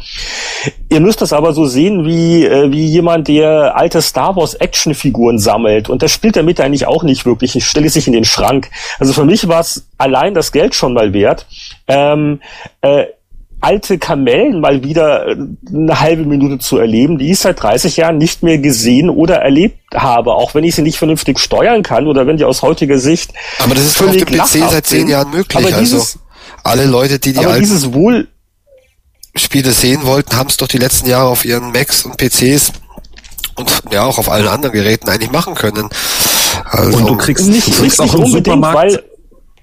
Ihr müsst das aber so sehen wie, äh, wie jemand, der alte Star Wars Actionfiguren sammelt. Und das spielt damit eigentlich auch nicht wirklich. Ich stelle sich in den Schrank. Also für mich war es allein das Geld schon mal wert. Ähm, äh, alte Kamellen mal wieder äh, eine halbe Minute zu erleben, die ich seit 30 Jahren nicht mehr gesehen oder erlebt habe, auch wenn ich sie nicht vernünftig steuern kann oder wenn die aus heutiger Sicht. Aber das ist auf dem PC seit zehn Jahren möglich. Aber also dieses, alle Leute, die die aber dieses Wohl Spiele sehen wollten, haben es doch die letzten Jahre auf ihren Macs und PCs und ja auch auf allen anderen Geräten eigentlich machen können. Also und du kriegst, nicht, du kriegst auch im Supermarkt, weil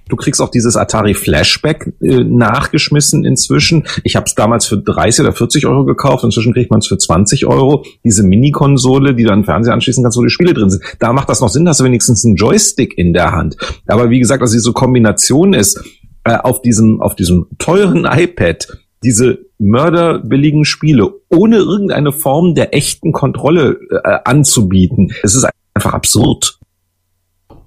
Du kriegst auch dieses Atari Flashback äh, nachgeschmissen inzwischen. Ich habe es damals für 30 oder 40 Euro gekauft. Inzwischen kriegt man es für 20 Euro. Diese Mini-Konsole, die du an den Fernseher anschließen kannst, wo die Spiele drin sind. Da macht das noch Sinn, dass du wenigstens einen Joystick in der Hand. Aber wie gesagt, dass diese Kombination ist, äh, auf diesem, auf diesem teuren <laughs> iPad, diese mörderbilligen Spiele ohne irgendeine Form der echten Kontrolle äh, anzubieten. Es ist einfach absurd.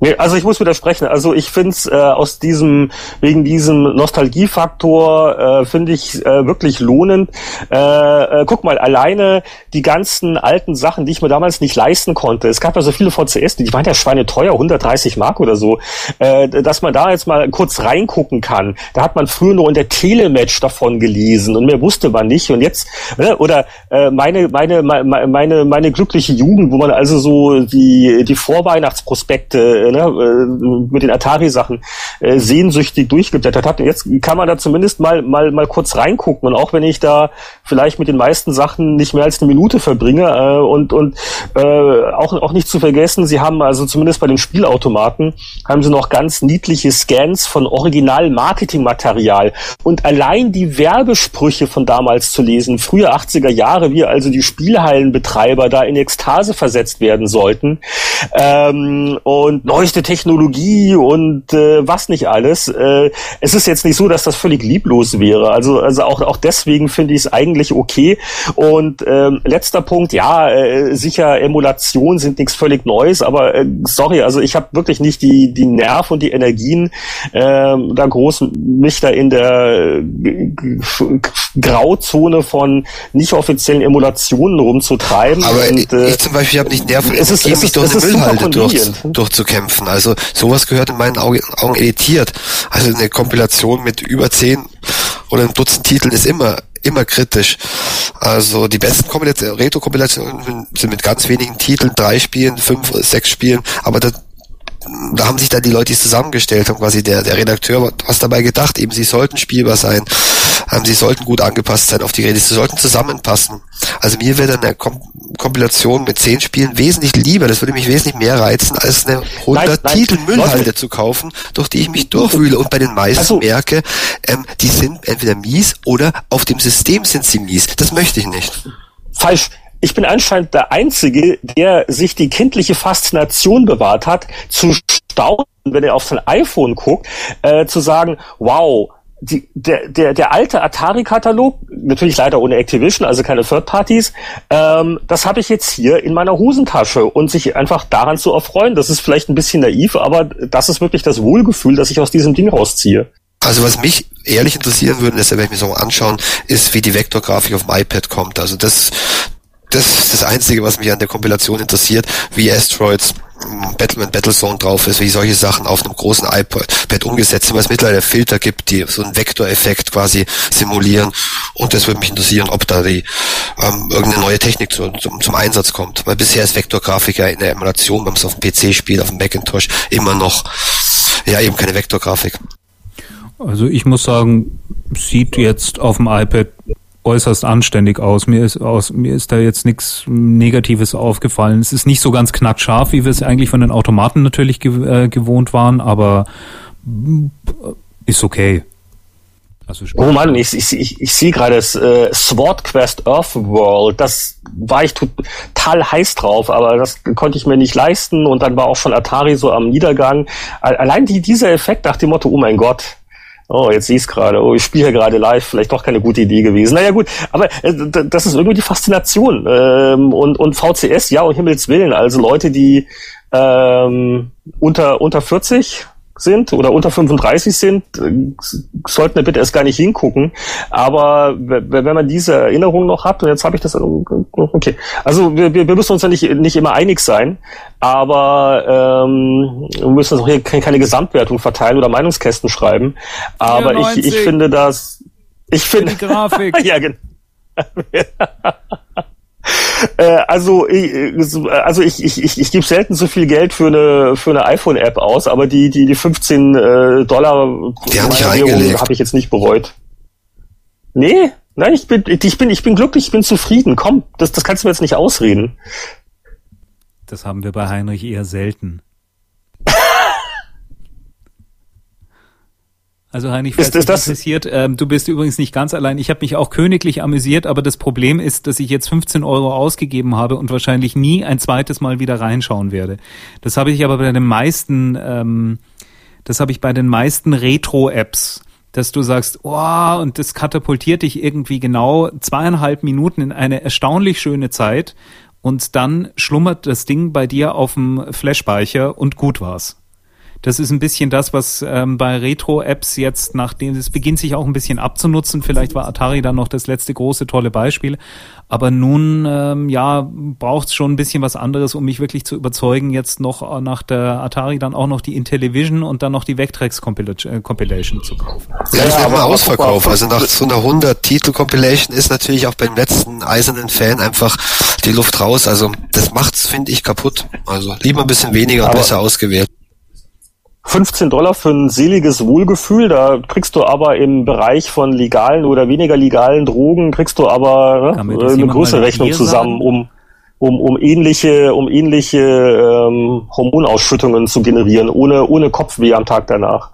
Nee, also ich muss widersprechen. Also ich finde es äh, aus diesem, wegen diesem Nostalgiefaktor, äh, finde ich äh, wirklich lohnend. Äh, äh, guck mal, alleine die ganzen alten Sachen, die ich mir damals nicht leisten konnte. Es gab ja so viele VCS, die waren ja Schweine teuer, 130 Mark oder so, äh, dass man da jetzt mal kurz reingucken kann. Da hat man früher nur in der Telematch davon gelesen und mehr wusste man nicht. Und jetzt, äh, oder äh, meine, meine, meine, meine, meine glückliche Jugend, wo man also so die, die Vorweihnachtsprospekte ne, äh, mit den Atari-Sachen äh, sehnsüchtig durchgeblättert hat. Und jetzt kann man da zumindest mal, mal, mal kurz reingucken. Und auch wenn ich da vielleicht mit den meisten Sachen nicht mehr als eine Minute verbringe äh, und, und äh, auch, auch nicht zu vergessen, sie haben also zumindest bei den Spielautomaten, haben sie noch ganz niedliche Scans von Original-Marketing-Material. Und allein die Werbesprüche von damals zu lesen, frühe 80er Jahre, wie also die Spielhallenbetreiber da in Ekstase versetzt werden sollten. Ähm, und neueste Technologie und äh, was nicht alles. Äh, es ist jetzt nicht so, dass das völlig lieblos wäre. Also, also auch, auch deswegen finde ich es eigentlich okay. Und ähm, letzter Punkt, ja, äh, sicher, Emulation sind nichts völlig Neues, aber äh, sorry, also ich habe wirklich nicht die, die Nerv und die Energien, äh, da groß mich da in der äh, Grauzone von nicht offiziellen Emulationen rumzutreiben. Aber und, äh, ich zum Beispiel habe nicht Nerven, es ist, es mich durch eine Müllhalde durch, durchzukämpfen kämpfen. Also sowas gehört in meinen Augen, editiert. Also eine Kompilation mit über zehn oder einem Dutzend Titeln ist immer immer kritisch. Also die besten Retro-Kompilationen sind mit ganz wenigen Titeln, drei Spielen, fünf, sechs Spielen, aber da, da haben sich dann die Leute, die es zusammengestellt haben, quasi der, der Redakteur was dabei gedacht, eben sie sollten spielbar sein, ähm, sie sollten gut angepasst sein auf die Geräte, sie sollten zusammenpassen. Also mir wäre dann eine Kom Kompilation mit zehn Spielen wesentlich lieber, das würde mich wesentlich mehr reizen, als eine 100 Titel Müllhalde zu kaufen, durch die ich mich durchwühle und bei den meisten also, merke, ähm, die sind entweder mies oder auf dem System sind sie mies. Das möchte ich nicht. Falsch ich bin anscheinend der Einzige, der sich die kindliche Faszination bewahrt hat, zu erstaunt, wenn er auf sein iPhone guckt, äh, zu sagen, wow, die, der, der, der alte Atari-Katalog, natürlich leider ohne Activision, also keine Third Parties, ähm, das habe ich jetzt hier in meiner Hosentasche und sich einfach daran zu erfreuen, das ist vielleicht ein bisschen naiv, aber das ist wirklich das Wohlgefühl, das ich aus diesem Ding rausziehe. Also was mich ehrlich interessieren würde, das werde ich mir so anschauen, ist, wie die Vektorgrafik auf dem iPad kommt. Also das, das ist das Einzige, was mich an der Kompilation interessiert, wie Asteroids Battleman Battlezone drauf ist, wie solche Sachen auf einem großen iPad umgesetzt sind, weil es mittlerweile Filter gibt, die so einen Vektoreffekt quasi simulieren. Und das würde mich interessieren, ob da die ähm, irgendeine neue Technik zu, zum, zum Einsatz kommt. Weil bisher ist Vektorgrafik ja in der Emulation, wenn man es auf dem PC spielt, auf dem Macintosh, immer noch ja eben keine Vektorgrafik. Also ich muss sagen, sieht jetzt auf dem iPad äußerst anständig aus. Mir ist aus, mir ist da jetzt nichts Negatives aufgefallen. Es ist nicht so ganz knackscharf, wie wir es eigentlich von den Automaten natürlich ge äh, gewohnt waren, aber äh, ist okay. Also oh Mann, ich, ich, ich, ich sehe gerade das äh, Sword Quest Earthworld. Das war ich total heiß drauf, aber das konnte ich mir nicht leisten und dann war auch schon Atari so am Niedergang. Allein die, dieser Effekt nach dem Motto, oh mein Gott, oh, jetzt siehst gerade, oh, ich spiele hier gerade live, vielleicht doch keine gute Idee gewesen. Naja gut, aber äh, das ist irgendwie die Faszination. Ähm, und, und VCS, ja, um Himmels Willen, also Leute, die ähm, unter, unter 40 sind oder unter 35 sind, äh, sollten wir bitte erst gar nicht hingucken. Aber wenn man diese Erinnerung noch hat, und jetzt habe ich das, okay, also wir, wir müssen uns ja nicht, nicht immer einig sein, aber ähm, wir müssen auch hier keine Gesamtwertung verteilen oder Meinungskästen schreiben. Aber ich, ich finde das, ich finde, <laughs> ja, genau. <laughs> Äh, also ich, also ich, ich, ich, ich gebe selten so viel Geld für eine für eine iPhone-App aus, aber die die die 15 äh, Dollar habe ich jetzt nicht bereut. Nee, nein, ich bin ich bin ich bin glücklich, ich bin zufrieden. Komm, das das kannst du mir jetzt nicht ausreden. Das haben wir bei Heinrich eher selten. Also Heinrich, falls ist, das interessiert, ähm, du bist übrigens nicht ganz allein. Ich habe mich auch königlich amüsiert, aber das Problem ist, dass ich jetzt 15 Euro ausgegeben habe und wahrscheinlich nie ein zweites Mal wieder reinschauen werde. Das habe ich aber bei den meisten, ähm, das habe ich bei den meisten Retro-Apps, dass du sagst, oh, und das katapultiert dich irgendwie genau zweieinhalb Minuten in eine erstaunlich schöne Zeit und dann schlummert das Ding bei dir auf dem Flashspeicher und gut war's. Das ist ein bisschen das, was ähm, bei Retro-Apps jetzt, nachdem es beginnt sich auch ein bisschen abzunutzen. Vielleicht war Atari dann noch das letzte große tolle Beispiel. Aber nun, ähm, ja, braucht es schon ein bisschen was anderes, um mich wirklich zu überzeugen, jetzt noch äh, nach der Atari dann auch noch die Intellivision und dann noch die Vectrex äh, Compilation zu kaufen. Ja, das ja, aber Ausverkauf. Also nach so einer 100 Titel Compilation ist natürlich auch beim letzten eisernen Fan einfach die Luft raus. Also das macht's, finde ich, kaputt. Also lieber ein bisschen weniger und besser ausgewählt. 15 Dollar für ein seliges Wohlgefühl, da kriegst du aber im Bereich von legalen oder weniger legalen Drogen, kriegst du aber ne, eine größere Rechnung zusammen, um, um, um ähnliche, um ähnliche ähm, Hormonausschüttungen zu generieren, ohne, ohne Kopfweh am Tag danach.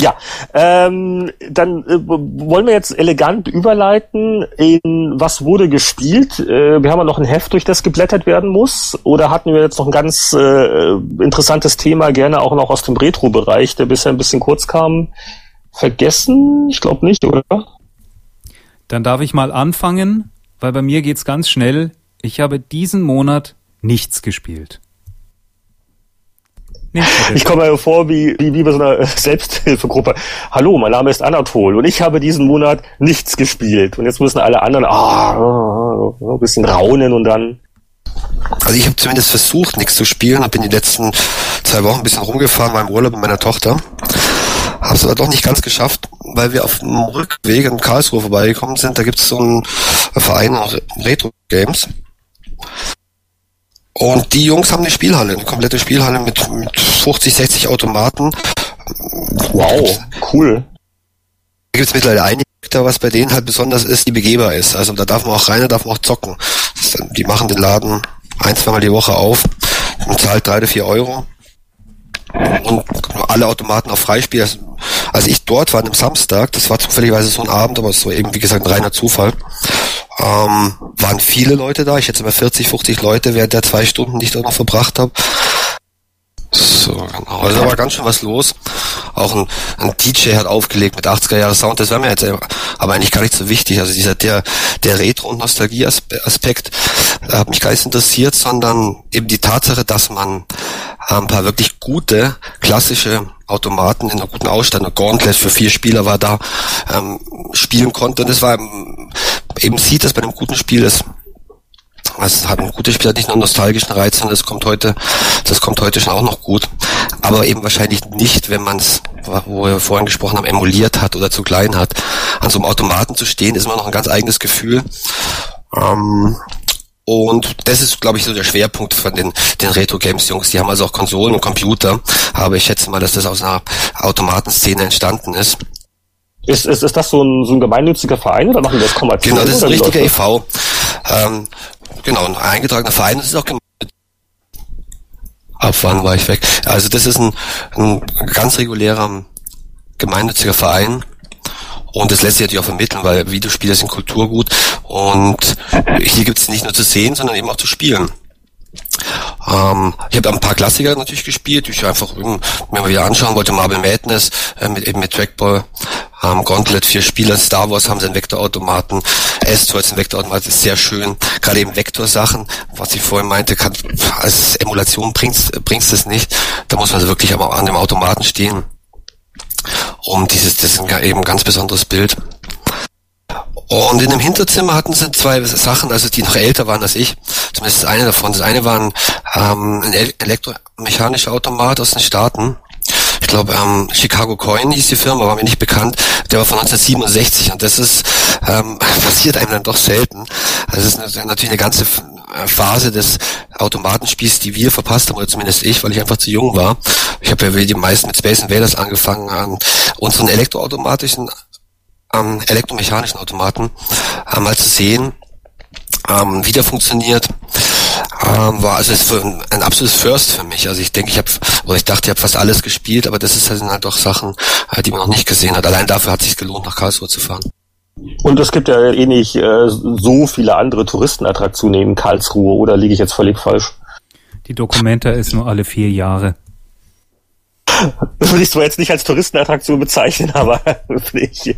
Ja, ähm, dann äh, wollen wir jetzt elegant überleiten in was wurde gespielt. Äh, wir haben ja noch ein Heft, durch das geblättert werden muss. Oder hatten wir jetzt noch ein ganz äh, interessantes Thema, gerne auch noch aus dem Retro-Bereich, der bisher ein bisschen kurz kam, vergessen? Ich glaube nicht, oder? Dann darf ich mal anfangen, weil bei mir geht's ganz schnell. Ich habe diesen Monat nichts gespielt. Ich komme mir vor wie, wie, wie bei so einer Selbsthilfegruppe. Hallo, mein Name ist Anatol und ich habe diesen Monat nichts gespielt. Und jetzt müssen alle anderen ah, ein bisschen raunen und dann. Also ich habe zumindest versucht, nichts zu spielen. Habe in den letzten zwei Wochen ein bisschen rumgefahren, meinem Urlaub mit meiner Tochter. Habe es aber doch nicht ganz geschafft, weil wir auf dem Rückweg in Karlsruhe vorbeigekommen sind. Da gibt es so einen Verein Retro Games. Und die Jungs haben eine Spielhalle, eine komplette Spielhalle mit, mit 50, 60 Automaten. Wow, cool. Da gibt es mittlerweile einige, was bei denen halt besonders ist, die begehbar ist. Also da darf man auch rein, da darf man auch zocken. Die machen den Laden ein, zweimal die Woche auf und zahlt drei oder vier Euro. Und alle Automaten auf Freispiel. Also, als ich dort war, an einem Samstag, das war zufälligerweise so ein Abend, aber es war eben, wie gesagt, ein reiner Zufall, ähm, waren viele Leute da. Ich schätze mal 40, 50 Leute während der zwei Stunden, die ich dort noch verbracht habe. So, genau. Also da war ganz schön was los. Auch ein, ein DJ hat aufgelegt mit 80er Jahre Sound, das wäre mir jetzt aber eigentlich gar nicht so wichtig. Also dieser der der Retro- und Nostalgie-Aspekt hat mich gar nicht interessiert, sondern eben die Tatsache, dass man ein paar wirklich gute, klassische Automaten in einer guten Ausstattung, Gauntlet für vier Spieler war da, ähm, spielen konnte. Und es war eben sieht, dass bei einem guten Spiel ist es hat ein gutes Spiel, hat nicht nur einen nostalgischen Reiz, sondern das kommt heute, das kommt heute schon auch noch gut. Aber eben wahrscheinlich nicht, wenn man es, wo wir vorhin gesprochen haben, emuliert hat oder zu klein hat. An so einem Automaten zu stehen, ist immer noch ein ganz eigenes Gefühl. Ähm, und das ist, glaube ich, so der Schwerpunkt von den, den Retro-Games-Jungs. Die haben also auch Konsolen und Computer. Aber ich schätze mal, dass das aus einer Automatenszene entstanden ist. Ist, ist, ist das so ein, so ein gemeinnütziger Verein oder machen die das kommerziell? Genau, das ist ein richtiger e.V. Ähm, genau, ein eingetragener Verein. Das ist auch Ab wann war ich weg? Also das ist ein, ein ganz regulärer gemeinnütziger Verein. Und das lässt sich natürlich auch vermitteln, weil Videospiele sind Kulturgut. Und hier gibt es nicht nur zu sehen, sondern eben auch zu spielen. Ähm, ich habe ein paar Klassiker natürlich gespielt, die ich einfach mir mal wieder anschauen wollte. Marble Madness äh, mit eben mit Trackball, ähm, Gauntlet, vier Spieler, Star Wars haben sie einen Vektorautomaten, S-Toys ein Vektorautomat, ist sehr schön. Gerade eben Vektorsachen, was ich vorhin meinte, kann, als Emulation bringt's, bringt's das nicht. Da muss man wirklich aber an dem Automaten stehen. Um dieses, das ist eben ein ganz besonderes Bild. Und in dem Hinterzimmer hatten sie zwei Sachen, also die noch älter waren als ich. Zumindest eine davon. Das eine war ähm, ein elektromechanischer Automat aus den Staaten. Ich glaube, ähm, Chicago Coin hieß die Firma, war mir nicht bekannt. Der war von 1967 und das ist ähm, <laughs> passiert einem dann doch selten. Also das ist natürlich eine ganze Phase des Automatenspiels, die wir verpasst haben, oder zumindest ich, weil ich einfach zu jung war. Ich habe ja wie die meisten mit Space Invaders angefangen an unseren elektroautomatischen ähm, elektromechanischen Automaten äh, mal zu sehen, ähm, wie der funktioniert, ähm, war also es ein, ein absolutes First für mich. Also ich denke, ich habe oder ich dachte, ich habe fast alles gespielt, aber das ist halt, halt doch Sachen, äh, die man noch nicht gesehen hat. Allein dafür hat es sich gelohnt, nach Karlsruhe zu fahren. Und es gibt ja eh nicht äh, so viele andere Touristenattraktionen in Karlsruhe, oder liege ich jetzt völlig falsch? Die Dokumenta ist nur alle vier Jahre. würde ich zwar jetzt nicht als Touristenattraktion bezeichnen, aber <laughs> ich,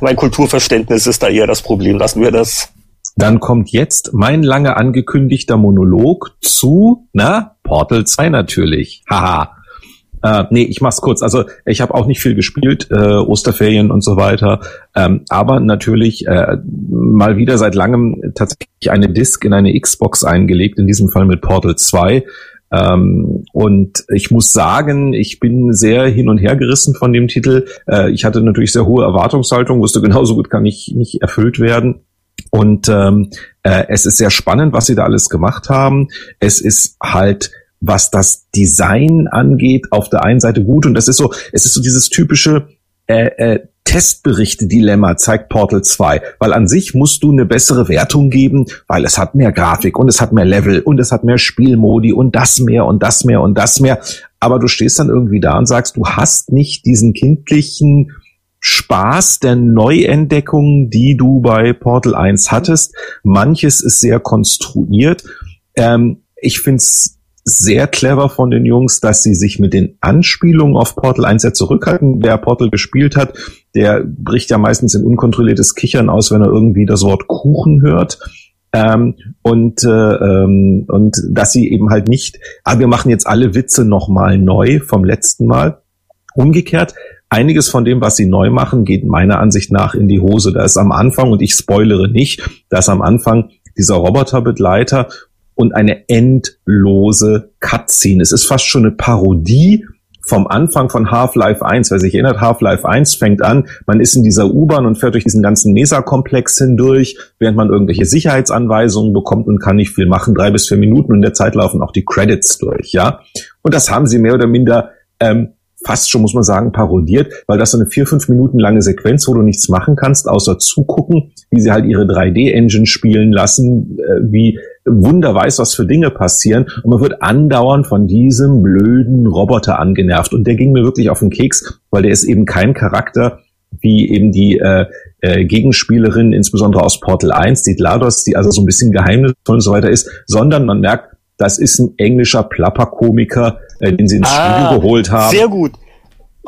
mein Kulturverständnis ist da eher das Problem. Lassen wir das. Dann kommt jetzt mein lange angekündigter Monolog zu, na, Portal 2 natürlich. Haha. Äh, nee, ich mach's kurz. Also ich habe auch nicht viel gespielt, äh, Osterferien und so weiter. Ähm, aber natürlich äh, mal wieder seit langem tatsächlich eine Disk in eine Xbox eingelegt, in diesem Fall mit Portal 2. Ähm, und ich muss sagen, ich bin sehr hin und her gerissen von dem Titel. Äh, ich hatte natürlich sehr hohe Erwartungshaltung, wusste genauso gut kann ich nicht erfüllt werden. Und ähm, äh, es ist sehr spannend, was sie da alles gemacht haben. Es ist halt was das Design angeht, auf der einen Seite gut und das ist so, es ist so dieses typische äh, äh, Testberichte-Dilemma zeigt Portal 2, weil an sich musst du eine bessere Wertung geben, weil es hat mehr Grafik und es hat mehr Level und es hat mehr Spielmodi und das mehr und das mehr und das mehr. Aber du stehst dann irgendwie da und sagst, du hast nicht diesen kindlichen Spaß der Neuentdeckung, die du bei Portal 1 hattest. Manches ist sehr konstruiert. Ähm, ich find's sehr clever von den Jungs, dass sie sich mit den Anspielungen auf Portal 1 sehr zurückhalten. Wer Portal gespielt hat, der bricht ja meistens in unkontrolliertes Kichern aus, wenn er irgendwie das Wort Kuchen hört. Ähm, und, äh, ähm, und dass sie eben halt nicht, ah, wir machen jetzt alle Witze nochmal neu vom letzten Mal. Umgekehrt, einiges von dem, was sie neu machen, geht meiner Ansicht nach in die Hose. Da ist am Anfang, und ich spoilere nicht, da ist am Anfang dieser Roboterbegleiter und eine endlose Cutscene. Es ist fast schon eine Parodie vom Anfang von Half-Life 1. Wer sich erinnert, Half-Life 1 fängt an, man ist in dieser U-Bahn und fährt durch diesen ganzen Mesa-Komplex hindurch, während man irgendwelche Sicherheitsanweisungen bekommt und kann nicht viel machen, drei bis vier Minuten und in der Zeit laufen auch die Credits durch, ja. Und das haben sie mehr oder minder ähm, fast schon, muss man sagen, parodiert, weil das so eine vier, fünf Minuten lange Sequenz, wo du nichts machen kannst, außer zugucken, wie sie halt ihre 3D-Engine spielen lassen, äh, wie Wunder weiß, was für Dinge passieren. Und man wird andauernd von diesem blöden Roboter angenervt. Und der ging mir wirklich auf den Keks, weil der ist eben kein Charakter, wie eben die äh, äh, Gegenspielerin, insbesondere aus Portal 1, die GLaDOS, die also so ein bisschen geheimnisvoll und so weiter ist, sondern man merkt, das ist ein englischer Plapperkomiker, äh, den sie ins ah, Spiel geholt haben. Sehr gut.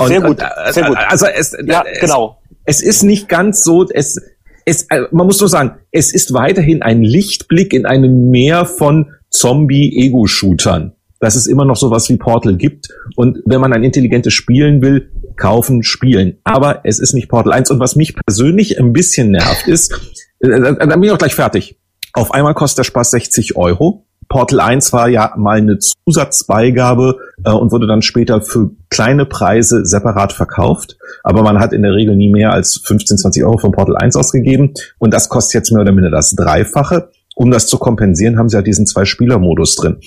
Sehr gut. Äh, sehr gut. Also es, ja, es, genau. Es ist nicht ganz so, es, es, äh, man muss nur sagen, es ist weiterhin ein Lichtblick in einem Meer von Zombie-Ego-Shootern dass es immer noch sowas wie Portal gibt. Und wenn man ein intelligentes Spielen will, kaufen, spielen. Aber es ist nicht Portal 1. Und was mich persönlich ein bisschen nervt ist, äh, dann bin ich auch gleich fertig. Auf einmal kostet der Spaß 60 Euro. Portal 1 war ja mal eine Zusatzbeigabe äh, und wurde dann später für kleine Preise separat verkauft. Aber man hat in der Regel nie mehr als 15, 20 Euro von Portal 1 ausgegeben. Und das kostet jetzt mehr oder minder das Dreifache. Um das zu kompensieren, haben sie ja diesen Zwei-Spieler-Modus drin.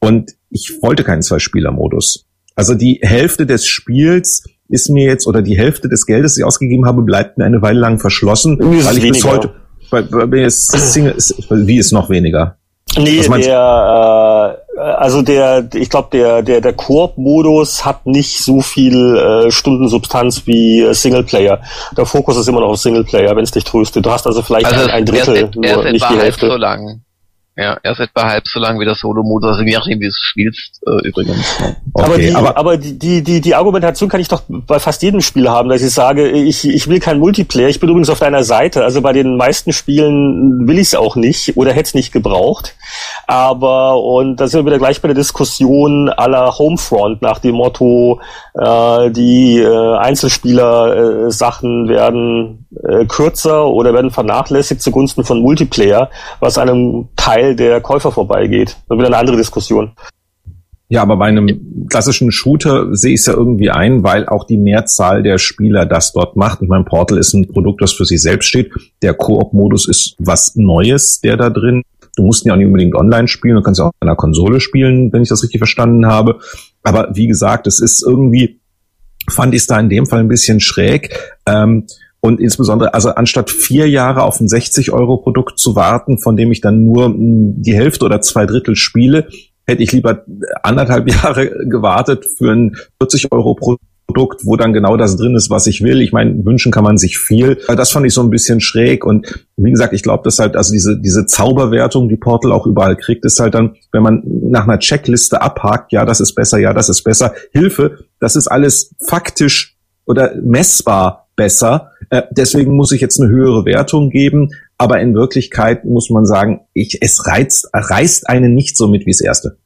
Und ich wollte keinen Zwei-Spieler-Modus. Also die Hälfte des Spiels ist mir jetzt, oder die Hälfte des Geldes, das ich ausgegeben habe, bleibt mir eine Weile lang verschlossen, weil ich weniger. bis heute, bei, bei ist Single, wie ist noch weniger? Nee, der, äh, also der, ich glaube, der, der, der Koop-Modus hat nicht so viel äh, Stundensubstanz wie äh, Singleplayer. Der Fokus ist immer noch auf Singleplayer, wenn es dich tröstet. Du hast also vielleicht also ein, ein Drittel, er ist, er nur, nicht die Hälfte. So lang. Ja, er ist etwa halb so lang wie der Solo-Modus, also je nachdem, wie du es spielst, äh, übrigens. Okay, aber die, aber, aber die, die, die Argumentation kann ich doch bei fast jedem Spiel haben, dass ich sage, ich, ich will kein Multiplayer, ich bin übrigens auf deiner Seite, also bei den meisten Spielen will ich es auch nicht oder hätte es nicht gebraucht. Aber, und da sind wir wieder gleich bei der Diskussion aller Homefront nach dem Motto, äh, die äh, Einzelspieler-Sachen äh, werden äh, kürzer oder werden vernachlässigt zugunsten von Multiplayer, was einem Teil der Käufer vorbeigeht. Das ist eine andere Diskussion. Ja, aber bei einem klassischen Shooter sehe ich es ja irgendwie ein, weil auch die Mehrzahl der Spieler das dort macht. Ich meine, Portal ist ein Produkt, das für sich selbst steht. Der Koop-Modus ist was Neues, der da drin. Du musst ihn ja auch nicht unbedingt online spielen, du kannst ja auch auf einer Konsole spielen, wenn ich das richtig verstanden habe. Aber wie gesagt, es ist irgendwie, fand ich es da in dem Fall ein bisschen schräg. Ähm, und insbesondere, also anstatt vier Jahre auf ein 60-Euro-Produkt zu warten, von dem ich dann nur hm, die Hälfte oder zwei Drittel spiele, hätte ich lieber anderthalb <laughs> Jahre gewartet für ein 40-Euro-Produkt Produkt, wo dann genau das drin ist, was ich will. Ich meine, wünschen kann man sich viel. Das fand ich so ein bisschen schräg. Und wie gesagt, ich glaube, dass halt, also diese, diese Zauberwertung, die Portal auch überall kriegt, ist halt dann, wenn man nach einer Checkliste abhakt, ja, das ist besser, ja, das ist besser. Hilfe, das ist alles faktisch oder messbar besser. Äh, deswegen muss ich jetzt eine höhere Wertung geben. Aber in Wirklichkeit muss man sagen, ich, es reizt, reißt einen nicht so mit wie das erste.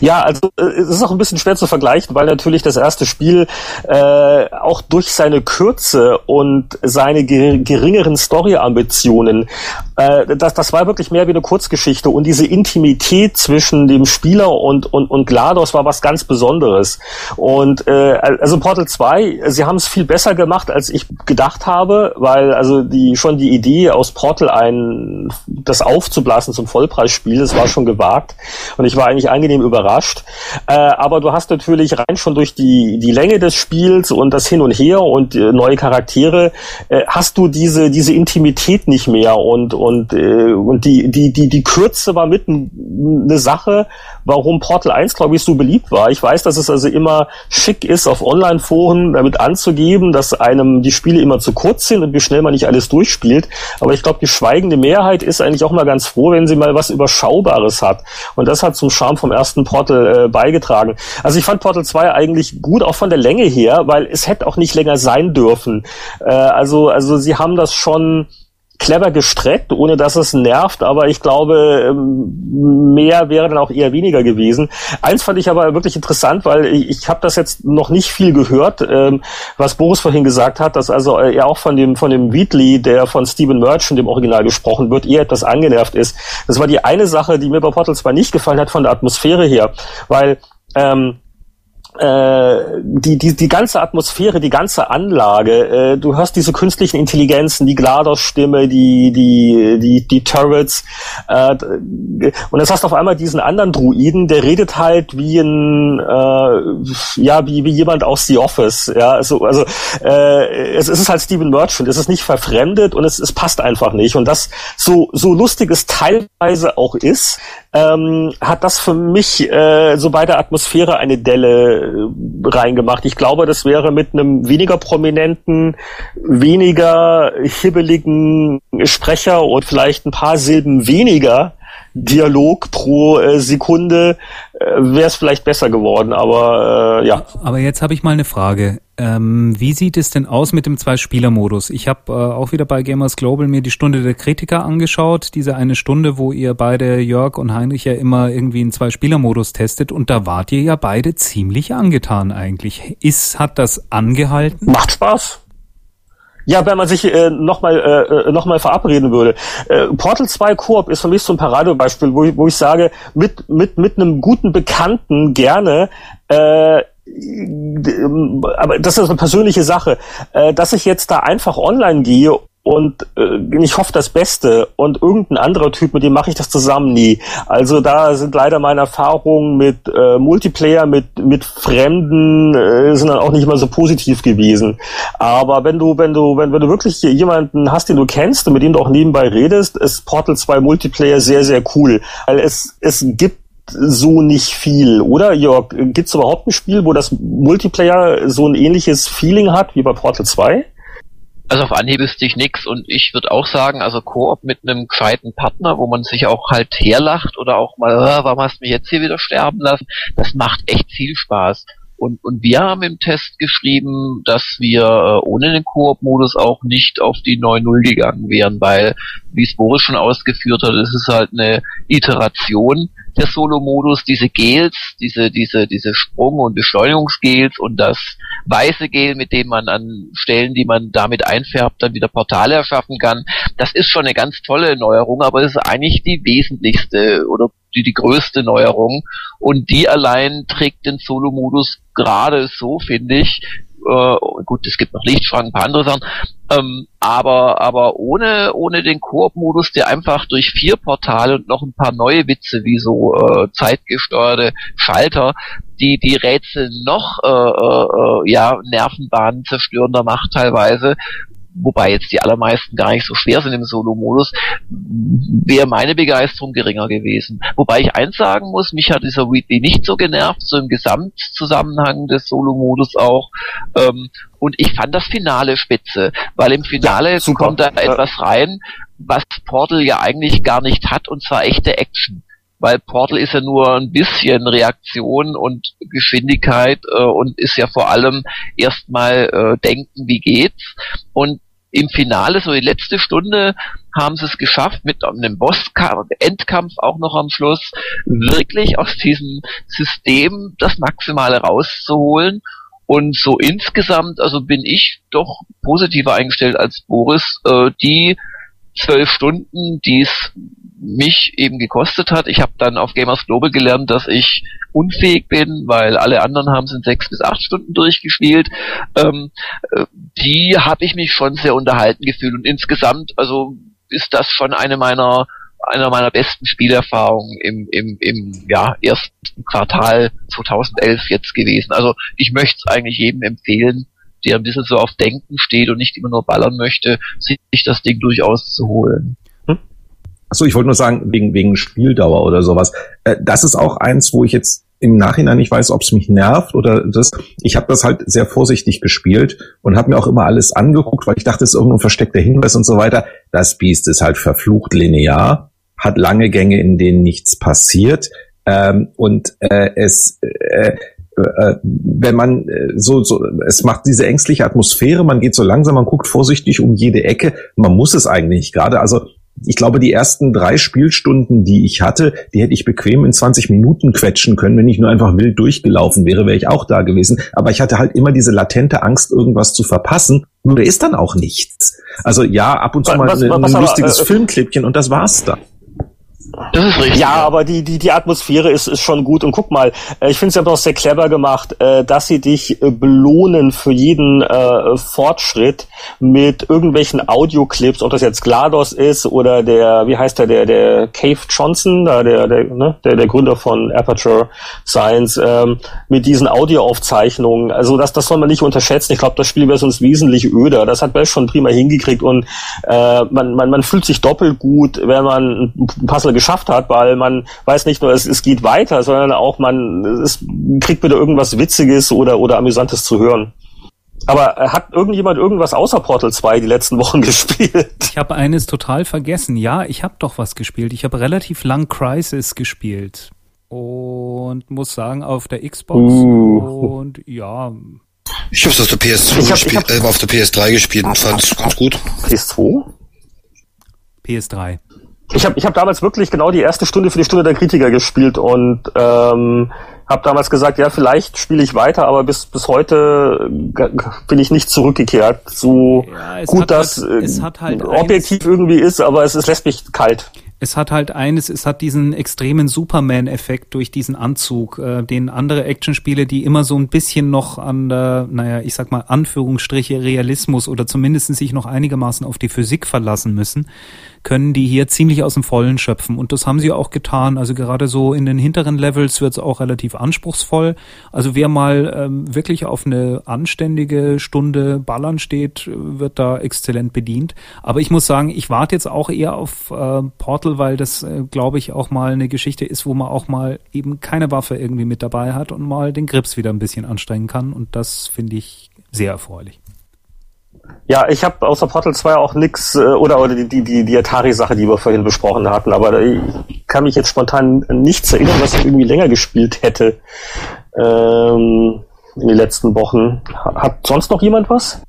Ja, also äh, es ist auch ein bisschen schwer zu vergleichen, weil natürlich das erste Spiel äh, auch durch seine Kürze und seine geringeren Story-Ambitionen, äh, das, das war wirklich mehr wie eine Kurzgeschichte und diese Intimität zwischen dem Spieler und, und, und GLaDOS war was ganz Besonderes. Und äh, also Portal 2, sie haben es viel besser gemacht, als ich gedacht habe, weil also die schon die Idee aus Portal ein das aufzublasen zum Vollpreisspiel, das war schon gewagt und ich war eigentlich angenehm überrascht. Äh, aber du hast natürlich rein schon durch die, die Länge des Spiels und das Hin und Her und äh, neue Charaktere, äh, hast du diese, diese Intimität nicht mehr und, und, äh, und die, die, die, die Kürze war mit eine Sache, warum Portal 1, glaube ich, so beliebt war. Ich weiß, dass es also immer schick ist, auf Online-Foren damit anzugeben, dass einem die Spiele immer zu kurz sind und wie schnell man nicht alles durchspielt. Aber ich glaube, die schweigende Mehrheit ist eigentlich auch mal ganz froh, wenn sie mal was Überschaubares hat. Und das hat zum Charme vom ersten Portal äh, beigetragen. Also ich fand Portal 2 eigentlich gut, auch von der Länge her, weil es hätte auch nicht länger sein dürfen. Äh, also, also sie haben das schon clever gestreckt, ohne dass es nervt, aber ich glaube, ähm, mehr wäre dann auch eher weniger gewesen. Eins fand ich aber wirklich interessant, weil ich, ich habe das jetzt noch nicht viel gehört, ähm, was Boris vorhin gesagt hat, dass also er auch von dem von dem Wheatley, der von Stephen Merchant, dem Original gesprochen wird, eher etwas angenervt ist. Das war die eine Sache, die mir bei Portal zwar nicht gefallen hat von der Atmosphäre her, weil ähm, äh, die, die, die ganze Atmosphäre, die ganze Anlage, äh, du hörst diese künstlichen Intelligenzen, die GLaDOS-Stimme, die, die, die, die Turrets, äh, und jetzt hast du auf einmal diesen anderen Druiden, der redet halt wie ein, äh, ja, wie, wie jemand aus The Office, ja, also, also äh, es, es ist halt Stephen Merchant, es ist nicht verfremdet und es, es passt einfach nicht. Und das so, so lustig es teilweise auch ist, ähm, hat das für mich äh, so bei der Atmosphäre eine Delle äh, reingemacht. Ich glaube, das wäre mit einem weniger prominenten, weniger hibbeligen Sprecher und vielleicht ein paar Silben weniger Dialog pro äh, Sekunde äh, wäre es vielleicht besser geworden, aber äh, ja. Aber jetzt habe ich mal eine Frage. Ähm, wie sieht es denn aus mit dem Zwei-Spieler-Modus? Ich habe äh, auch wieder bei Gamers Global mir die Stunde der Kritiker angeschaut, diese eine Stunde, wo ihr beide, Jörg und Heinrich, ja immer irgendwie einen Zwei-Spieler-Modus testet und da wart ihr ja beide ziemlich angetan eigentlich. Ist, hat das angehalten? Macht Spaß. Ja, wenn man sich äh, nochmal äh, äh, noch verabreden würde. Äh, Portal 2 Koop ist für mich so ein Paradebeispiel, wo ich, wo ich sage, mit, mit, mit einem guten Bekannten gerne äh, aber das ist eine persönliche Sache, äh, dass ich jetzt da einfach online gehe und äh, ich hoffe das Beste und irgendein anderer Typ, mit dem mache ich das zusammen nie. Also da sind leider meine Erfahrungen mit äh, Multiplayer, mit mit Fremden äh, sind dann auch nicht mal so positiv gewesen. Aber wenn du wenn du wenn, wenn du wirklich jemanden hast, den du kennst und mit dem du auch nebenbei redest, ist Portal 2 Multiplayer sehr sehr cool, weil es es gibt so nicht viel, oder Jörg? Gibt es überhaupt ein Spiel, wo das Multiplayer so ein ähnliches Feeling hat wie bei Portal 2? Also auf Anhieb ist sich nix. Und ich würde auch sagen, also Koop mit einem gescheiten Partner, wo man sich auch halt herlacht oder auch mal, äh, warum hast du mich jetzt hier wieder sterben lassen, das macht echt viel Spaß. Und, und wir haben im Test geschrieben, dass wir äh, ohne den Koop-Modus auch nicht auf die 9.0 gegangen wären, weil, wie es Boris schon ausgeführt hat, es ist halt eine Iteration der Solo-Modus, diese Gels, diese, diese, diese Sprung- und Beschleunigungsgels und das weiße Gel, mit dem man an Stellen, die man damit einfärbt, dann wieder Portale erschaffen kann. Das ist schon eine ganz tolle Neuerung, aber es ist eigentlich die wesentlichste oder die, die größte Neuerung. Und die allein trägt den Solo-Modus gerade so, finde ich, äh, gut, es gibt noch Lichtschranken, ein paar andere Sachen, ähm, aber aber ohne ohne den Koop-Modus, der einfach durch vier Portale und noch ein paar neue Witze wie so äh, zeitgesteuerte Schalter, die die Rätsel noch äh, äh, ja Nervenbahnen zerstörender macht teilweise wobei jetzt die allermeisten gar nicht so schwer sind im Solo-Modus, wäre meine Begeisterung geringer gewesen. Wobei ich eins sagen muss, mich hat dieser Wheatley nicht so genervt, so im Gesamtzusammenhang des Solo-Modus auch. Ähm, und ich fand das Finale spitze, weil im Finale ja, kommt da etwas rein, was Portal ja eigentlich gar nicht hat, und zwar echte Action weil Portal ist ja nur ein bisschen Reaktion und Geschwindigkeit äh, und ist ja vor allem erstmal äh, denken, wie geht's. Und im Finale, so die letzte Stunde, haben sie es geschafft, mit einem Bosskampf, Endkampf auch noch am Schluss, wirklich aus diesem System das Maximale rauszuholen. Und so insgesamt, also bin ich doch positiver eingestellt als Boris. Äh, die zwölf Stunden, die es mich eben gekostet hat. Ich habe dann auf Gamers Global gelernt, dass ich unfähig bin, weil alle anderen haben es in sechs bis acht Stunden durchgespielt. Ähm, äh, die habe ich mich schon sehr unterhalten gefühlt und insgesamt, also ist das schon eine meiner einer meiner besten Spielerfahrungen im, im, im ja, ersten Quartal 2011 jetzt gewesen. Also ich möchte es eigentlich jedem empfehlen, der ein bisschen so auf Denken steht und nicht immer nur ballern möchte, sich das Ding durchaus zu holen. Achso, ich wollte nur sagen, wegen, wegen Spieldauer oder sowas. Äh, das ist auch eins, wo ich jetzt im Nachhinein nicht weiß, ob es mich nervt oder das. Ich habe das halt sehr vorsichtig gespielt und habe mir auch immer alles angeguckt, weil ich dachte, es ist irgendein versteckter Hinweis und so weiter. Das Biest ist halt verflucht linear, hat lange Gänge, in denen nichts passiert. Ähm, und äh, es äh, äh, wenn man äh, so, so, es macht diese ängstliche Atmosphäre, man geht so langsam, man guckt vorsichtig um jede Ecke, man muss es eigentlich gerade, also ich glaube, die ersten drei Spielstunden, die ich hatte, die hätte ich bequem in 20 Minuten quetschen können, wenn ich nur einfach wild durchgelaufen wäre, wäre ich auch da gewesen. Aber ich hatte halt immer diese latente Angst, irgendwas zu verpassen. Nur da ist dann auch nichts. Also ja, ab und zu mal was, was, ein, lustiges aber, äh, Filmklippchen und das war's dann. Das ist richtig. Ja, ja, aber die, die, die Atmosphäre ist, ist schon gut. Und guck mal, äh, ich finde es ja auch sehr clever gemacht, äh, dass sie dich äh, belohnen für jeden äh, Fortschritt mit irgendwelchen Audioclips, ob das jetzt GLaDOS ist oder der, wie heißt der, der, der Cave Johnson, der, der, der, ne, der, der Gründer von Aperture Science, ähm, mit diesen Audioaufzeichnungen. Also das, das soll man nicht unterschätzen. Ich glaube, das Spiel wäre sonst wesentlich öder. Das hat Bell schon prima hingekriegt und äh, man, man, man fühlt sich doppelt gut, wenn man ein Puzzle geschafft hat, weil man weiß nicht nur, es, es geht weiter, sondern auch man es kriegt wieder irgendwas Witziges oder, oder Amüsantes zu hören. Aber hat irgendjemand irgendwas außer Portal 2 die letzten Wochen <laughs> gespielt? Ich habe eines total vergessen. Ja, ich habe doch was gespielt. Ich habe relativ lang Crisis gespielt und muss sagen auf der Xbox uh. und ja. Ich habe es auf der PS2 gespielt, äh, auf der PS3 gespielt und fand es ganz gut. PS2? PS3. Ich habe ich hab damals wirklich genau die erste Stunde für die Stunde der Kritiker gespielt und ähm, habe damals gesagt, ja, vielleicht spiele ich weiter, aber bis bis heute bin ich nicht zurückgekehrt. So ja, gut das halt, halt objektiv irgendwie ist, aber es, es lässt mich kalt es hat halt eines, es hat diesen extremen Superman-Effekt durch diesen Anzug, äh, den andere Actionspiele, die immer so ein bisschen noch an der, naja, ich sag mal, Anführungsstriche Realismus oder zumindest sich noch einigermaßen auf die Physik verlassen müssen, können die hier ziemlich aus dem Vollen schöpfen. Und das haben sie auch getan. Also gerade so in den hinteren Levels wird es auch relativ anspruchsvoll. Also wer mal ähm, wirklich auf eine anständige Stunde Ballern steht, wird da exzellent bedient. Aber ich muss sagen, ich warte jetzt auch eher auf äh, Portal, weil das, äh, glaube ich, auch mal eine Geschichte ist, wo man auch mal eben keine Waffe irgendwie mit dabei hat und mal den Grips wieder ein bisschen anstrengen kann. Und das finde ich sehr erfreulich. Ja, ich habe außer Portal 2 auch nix äh, oder oder die die die Atari-Sache, die wir vorhin besprochen hatten, aber ich kann mich jetzt spontan nichts erinnern, was ich irgendwie länger gespielt hätte ähm, in den letzten Wochen. Hat sonst noch jemand was?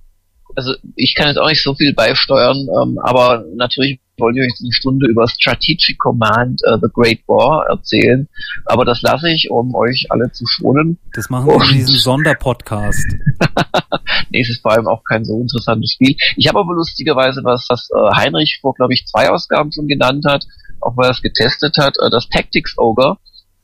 Also ich kann jetzt auch nicht so viel beisteuern, ähm, aber natürlich wollte euch eine Stunde über Strategic Command uh, The Great War erzählen. Aber das lasse ich, um euch alle zu schonen. Das machen wir in diesem Sonderpodcast. <laughs> nee, es ist vor allem auch kein so interessantes Spiel. Ich habe aber lustigerweise was, was äh, Heinrich vor, glaube ich, zwei Ausgaben schon genannt hat, auch weil er es getestet hat, äh, das Tactics Ogre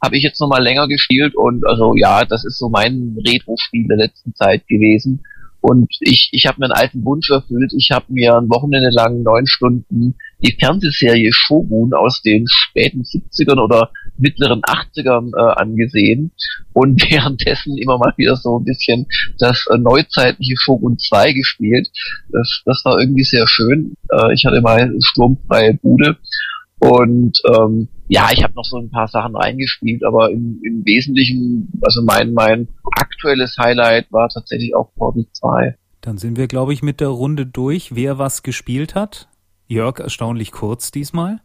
habe ich jetzt nochmal länger gespielt und also ja, das ist so mein Retro-Spiel der letzten Zeit gewesen. Und ich, ich habe mir einen alten Wunsch erfüllt. Ich habe mir ein Wochenende lang neun Stunden die Fernsehserie Shogun aus den späten 70ern oder mittleren 80ern äh, angesehen und <laughs> währenddessen immer mal wieder so ein bisschen das äh, neuzeitliche Shogun 2 gespielt. Das, das war irgendwie sehr schön. Äh, ich hatte mal sturmfreie Bude und ähm, ja, ich habe noch so ein paar Sachen reingespielt, aber im, im Wesentlichen, also mein, mein aktuelles Highlight war tatsächlich auch Portal 2. Dann sind wir, glaube ich, mit der Runde durch, wer was gespielt hat. Jörg, erstaunlich kurz diesmal.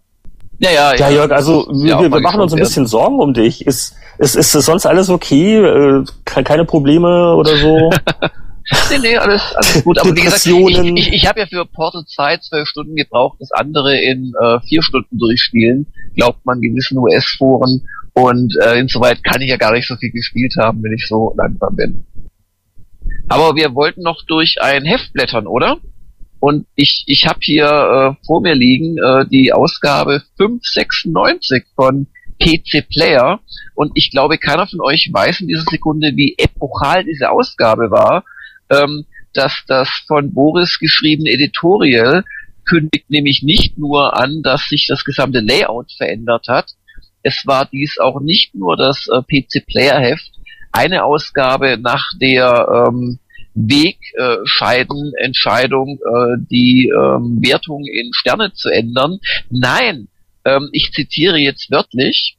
Ja, ja, ja. Ja, Jörg, also wir, wir, wir machen uns ein bisschen Sorgen um dich. Ist, ist, ist sonst alles okay? Äh, keine Probleme oder so? <laughs> nee, nee, alles, alles gut. Aber wie gesagt, ich, ich, ich habe ja für Portal 2 zwölf Stunden gebraucht, das andere in äh, vier Stunden durchspielen, glaubt man gewissen US-Foren. Und äh, insoweit kann ich ja gar nicht so viel gespielt haben, wenn ich so langsam bin. Aber wir wollten noch durch ein Heft blättern, oder? Und ich, ich habe hier äh, vor mir liegen äh, die Ausgabe 596 von PC Player. Und ich glaube, keiner von euch weiß in dieser Sekunde, wie epochal diese Ausgabe war ähm, dass das von Boris geschriebene Editorial kündigt nämlich nicht nur an, dass sich das gesamte Layout verändert hat. Es war dies auch nicht nur das äh, PC Player Heft, eine Ausgabe nach der ähm, Wegscheiden Entscheidung, äh, die ähm, Wertung in Sterne zu ändern. Nein, ähm, ich zitiere jetzt wörtlich.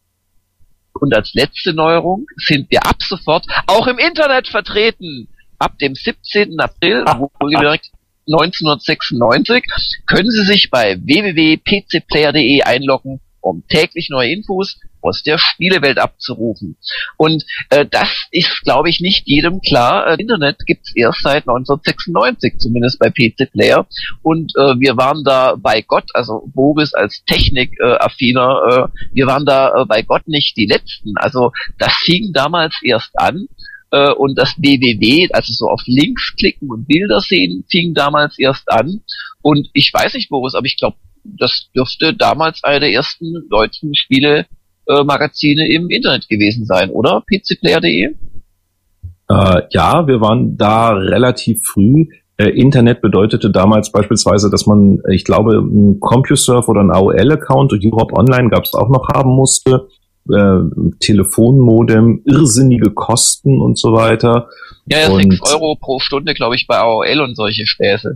Und als letzte Neuerung sind wir ab sofort auch im Internet vertreten ab dem 17. April, wohlgemerkt 1996, können Sie sich bei www.pcplayer.de einloggen, um täglich neue Infos aus der Spielewelt abzurufen. Und äh, das ist, glaube ich, nicht jedem klar. Äh, Internet gibt's erst seit 1996, zumindest bei PC Player. Und äh, wir waren da bei Gott, also Boris als Technikaffiner, äh, äh, wir waren da äh, bei Gott nicht die Letzten. Also das fing damals erst an äh, und das www, also so auf Links klicken und Bilder sehen, fing damals erst an. Und ich weiß nicht, Boris, aber ich glaube, das dürfte damals eine der ersten deutschen Spiele Magazine im Internet gewesen sein, oder? pcplayer.de? Äh, ja, wir waren da relativ früh. Äh, Internet bedeutete damals beispielsweise, dass man, ich glaube, einen CompuServe oder einen AOL-Account und Europe Online gab es auch noch haben musste äh, Telefonmodem, irrsinnige Kosten und so weiter. Ja, ja, und, 6 Euro pro Stunde, glaube ich, bei AOL und solche Späße.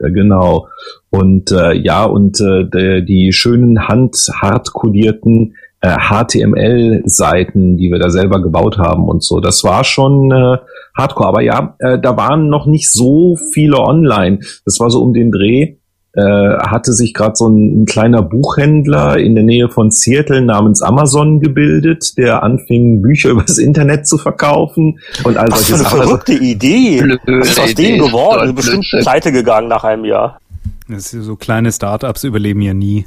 Ja, genau. Und äh, ja, und äh, der, die schönen handhart kodierten äh, HTML-Seiten, die wir da selber gebaut haben und so, das war schon äh, Hardcore. Aber ja, äh, da waren noch nicht so viele online. Das war so um den Dreh. Äh, hatte sich gerade so ein, ein, kleiner Buchhändler in der Nähe von Seattle namens Amazon gebildet, der anfing, Bücher <laughs> übers Internet zu verkaufen und all solche Sachen. eine verrückte Idee. Was ist aus dem geworden? Bestimmt pleite gegangen nach einem Jahr. Das ist so kleine Startups überleben ja nie.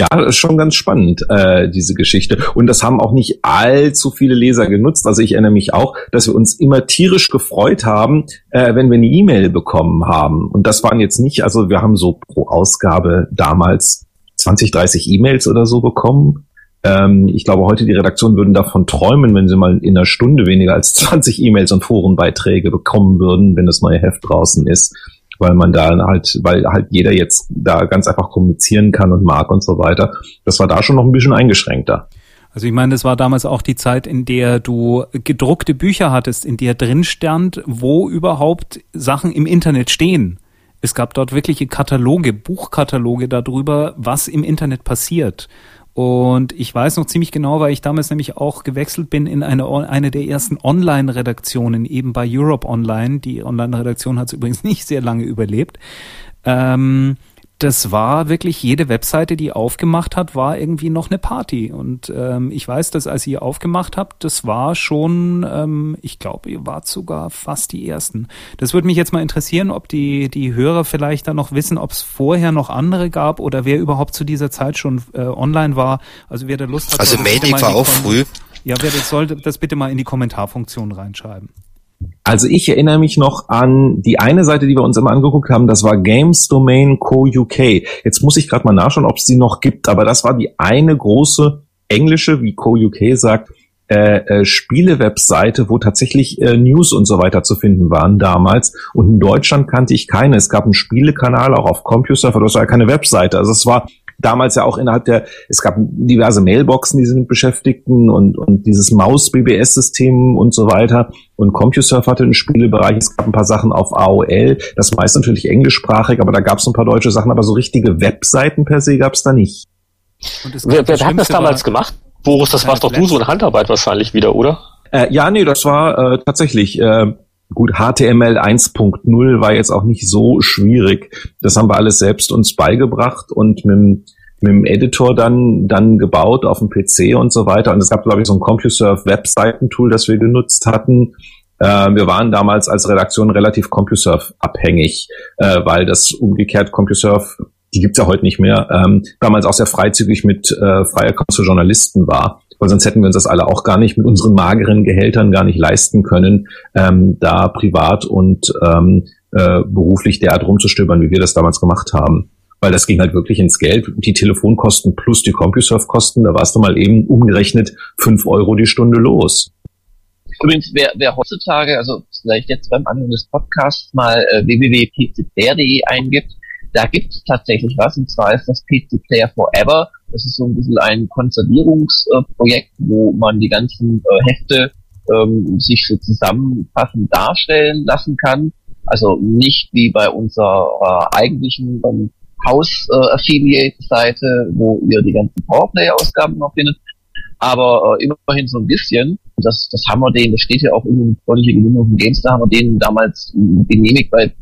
Ja, das ist schon ganz spannend, äh, diese Geschichte. Und das haben auch nicht allzu viele Leser genutzt. Also ich erinnere mich auch, dass wir uns immer tierisch gefreut haben, äh, wenn wir eine E-Mail bekommen haben. Und das waren jetzt nicht, also wir haben so pro Ausgabe damals 20, 30 E-Mails oder so bekommen. Ähm, ich glaube, heute die Redaktion würden davon träumen, wenn sie mal in einer Stunde weniger als 20 E-Mails und Forenbeiträge bekommen würden, wenn das neue Heft draußen ist weil man da halt, weil halt jeder jetzt da ganz einfach kommunizieren kann und mag und so weiter. Das war da schon noch ein bisschen eingeschränkter. Also ich meine, das war damals auch die Zeit, in der du gedruckte Bücher hattest, in der drin stand, wo überhaupt Sachen im Internet stehen. Es gab dort wirkliche Kataloge, Buchkataloge darüber, was im Internet passiert. Und ich weiß noch ziemlich genau, weil ich damals nämlich auch gewechselt bin in eine, eine der ersten Online-Redaktionen, eben bei Europe Online. Die Online-Redaktion hat es übrigens <laughs> nicht sehr lange überlebt. Ähm, das war wirklich jede Webseite, die aufgemacht hat, war irgendwie noch eine Party. Und ähm, ich weiß, dass als ihr aufgemacht habt, das war schon, ähm, ich glaube, ihr wart sogar fast die ersten. Das würde mich jetzt mal interessieren, ob die die Hörer vielleicht da noch wissen, ob es vorher noch andere gab oder wer überhaupt zu dieser Zeit schon äh, online war. Also wer da Lust hat. Also Mailing war auch früh. Ja, wer das sollte das bitte mal in die Kommentarfunktion reinschreiben. Also ich erinnere mich noch an die eine Seite, die wir uns immer angeguckt haben, das war Games Domain Co. UK. Jetzt muss ich gerade mal nachschauen, ob es die noch gibt, aber das war die eine große englische, wie Co. UK sagt, äh, äh, Spiele-Webseite, wo tatsächlich äh, News und so weiter zu finden waren damals. Und in Deutschland kannte ich keine. Es gab einen Spielekanal auch auf CompuServe, aber das war keine Webseite. Also es war damals ja auch innerhalb der, es gab diverse Mailboxen, die sind beschäftigten und, und dieses Maus-BBS-System und so weiter. Und CompuServe hatte einen Spielebereich, es gab ein paar Sachen auf AOL, das meist natürlich englischsprachig, aber da gab es ein paar deutsche Sachen, aber so richtige Webseiten per se gab es da nicht. wer, wer hat das damals gemacht? Boris, das warst doch du so in Handarbeit wahrscheinlich wieder, oder? Äh, ja, nee, das war äh, tatsächlich. Äh, Gut, HTML 1.0 war jetzt auch nicht so schwierig. Das haben wir alles selbst uns beigebracht und mit, mit dem Editor dann, dann gebaut auf dem PC und so weiter. Und es gab, glaube ich, so ein CompuServe Webseitentool, das wir genutzt hatten. Äh, wir waren damals als Redaktion relativ CompuServe abhängig, äh, weil das umgekehrt CompuServe die gibt's ja heute nicht mehr, ähm, damals auch sehr freizügig mit äh, freier Kost für Journalisten war weil sonst hätten wir uns das alle auch gar nicht mit unseren mageren Gehältern gar nicht leisten können, ähm, da privat und ähm, äh, beruflich derart rumzustöbern, wie wir das damals gemacht haben. Weil das ging halt wirklich ins Geld. Die Telefonkosten plus die CompuServe-Kosten, da warst du mal eben umgerechnet fünf Euro die Stunde los. Übrigens, wer, wer heutzutage, also vielleicht jetzt beim Anhören des Podcasts mal äh, www.pcplayer.de eingibt, da gibt es tatsächlich was, und zwar ist das PC Player Forever. Das ist so ein bisschen ein Konservierungsprojekt, wo man die ganzen äh, Hefte ähm, sich so zusammenfassend darstellen lassen kann. Also nicht wie bei unserer äh, eigentlichen ähm, House-Affiliate-Seite, wo ihr die ganzen Powerplay-Ausgaben noch findet, aber äh, immerhin so ein bisschen. Das, das haben wir denen, das steht ja auch in freundliche Genehmigung von GameStar, haben wir denen damals genehmigt, weil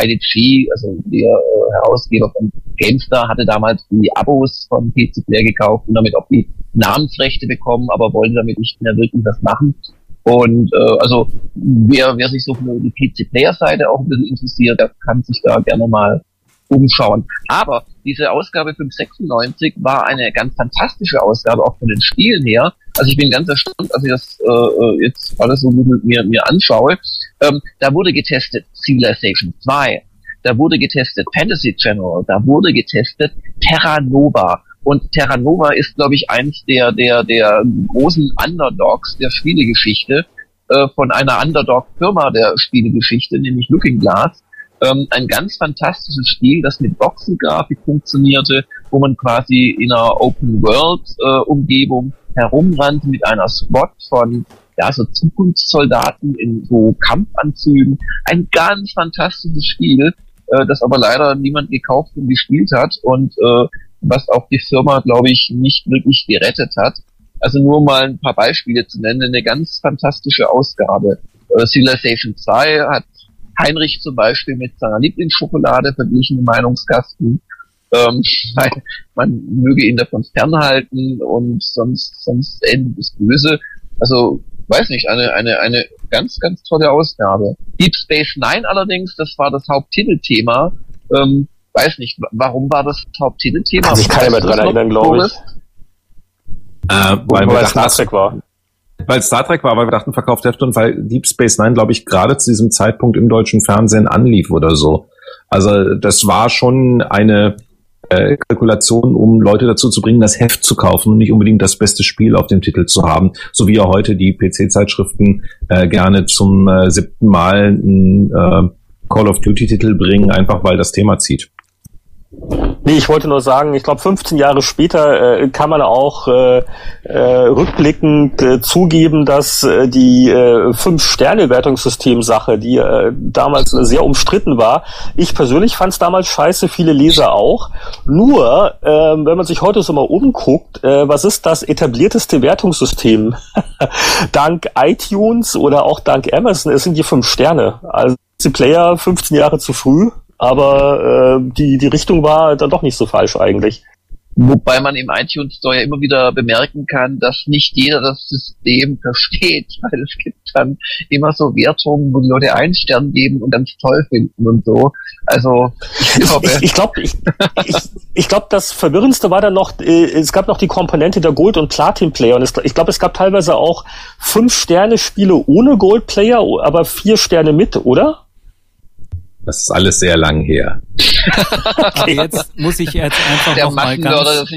IDG, also der äh, Herausgeber von GameStar, hatte damals die Abos von PC Player gekauft und damit auch die Namensrechte bekommen, aber wollte damit nicht mehr wirklich was machen. Und äh, also wer, wer sich so für die PC Player Seite auch ein bisschen interessiert, der kann sich da gerne mal umschauen. Aber diese Ausgabe 596 war eine ganz fantastische Ausgabe, auch von den Spielen her. Also ich bin ganz erstaunt, als ich das äh, äh jetzt alles so mit mir, mir anschaue. Ähm, da wurde getestet Civilization 2, da wurde getestet Fantasy General, da wurde getestet Terra Nova. Und Terra Nova ist, glaube ich, eins der, der, der großen Underdogs der Spielegeschichte äh, von einer Underdog-Firma der Spielegeschichte, nämlich Looking Glass ähm, ein ganz fantastisches Spiel, das mit Boxengrafik funktionierte, wo man quasi in einer Open World äh, Umgebung herumrannte mit einer Squad von ja, so Zukunftssoldaten in so Kampfanzügen. Ein ganz fantastisches Spiel, äh, das aber leider niemand gekauft und gespielt hat und äh, was auch die Firma, glaube ich, nicht wirklich gerettet hat. Also nur mal ein paar Beispiele zu nennen, eine ganz fantastische Ausgabe. Äh, Civilization 2 hat Heinrich zum Beispiel mit seiner Lieblingsschokolade verglichen im Meinungskasten. Ähm, <laughs> man möge ihn davon fernhalten und sonst, sonst endet es böse. Also, weiß nicht, eine, eine, eine ganz, ganz tolle Ausgabe. Deep Space Nine allerdings, das war das Haupttitelthema. Ähm, weiß nicht, warum war das Haupttitelthema? Kann sich keiner mehr dran erinnern, glaube ich. Äh, weil, weil Star Trek war. Weil Star Trek war, weil wir dachten, verkauft Hefte und weil Deep Space Nine, glaube ich, gerade zu diesem Zeitpunkt im deutschen Fernsehen anlief oder so. Also das war schon eine äh, Kalkulation, um Leute dazu zu bringen, das Heft zu kaufen und nicht unbedingt das beste Spiel auf dem Titel zu haben, so wie ja heute die PC-Zeitschriften äh, gerne zum äh, siebten Mal einen äh, Call of Duty-Titel bringen, einfach weil das Thema zieht. Nee, ich wollte nur sagen, ich glaube 15 Jahre später äh, kann man auch äh, äh, rückblickend äh, zugeben, dass äh, die äh, Fünf-Sterne-Wertungssystem-Sache, die äh, damals sehr umstritten war, ich persönlich fand es damals scheiße, viele Leser auch. Nur, äh, wenn man sich heute so mal umguckt, äh, was ist das etablierteste Wertungssystem? <laughs> dank iTunes oder auch dank Amazon, es sind die fünf Sterne. Also die Player 15 Jahre zu früh, aber äh, die, die Richtung war dann doch nicht so falsch eigentlich. Wobei man im iTunes Store ja immer wieder bemerken kann, dass nicht jeder das System versteht, <laughs> weil es gibt dann immer so Wertungen, wo die Leute einen Stern geben und ganz toll finden und so. Also ich glaube, ich, glaube, ich, ich, ich glaube, das Verwirrendste war dann noch, äh, es gab noch die Komponente der Gold- und Platin-Player und es, ich glaube, es gab teilweise auch fünf Sterne Spiele ohne Gold-Player, aber vier Sterne mit, oder? Das ist alles sehr lang her. <laughs> okay, jetzt muss ich jetzt einfach Der noch mal ganz,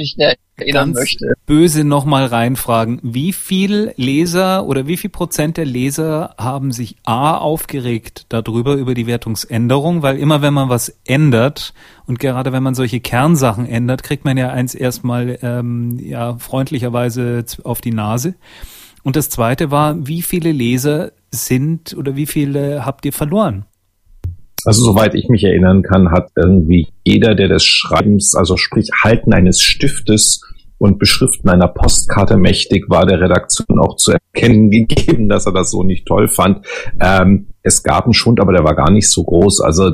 ganz möchte. böse noch mal reinfragen. Wie viel Leser oder wie viel Prozent der Leser haben sich A aufgeregt darüber, über die Wertungsänderung? Weil immer wenn man was ändert und gerade wenn man solche Kernsachen ändert, kriegt man ja eins erstmal ähm, ja, freundlicherweise auf die Nase. Und das zweite war, wie viele Leser sind oder wie viele habt ihr verloren? Also soweit ich mich erinnern kann, hat irgendwie jeder, der des Schreibens, also sprich Halten eines Stiftes und Beschriften einer Postkarte mächtig war, der Redaktion auch zu erkennen <laughs> gegeben, dass er das so nicht toll fand. Ähm, es gab einen Schund, aber der war gar nicht so groß. Also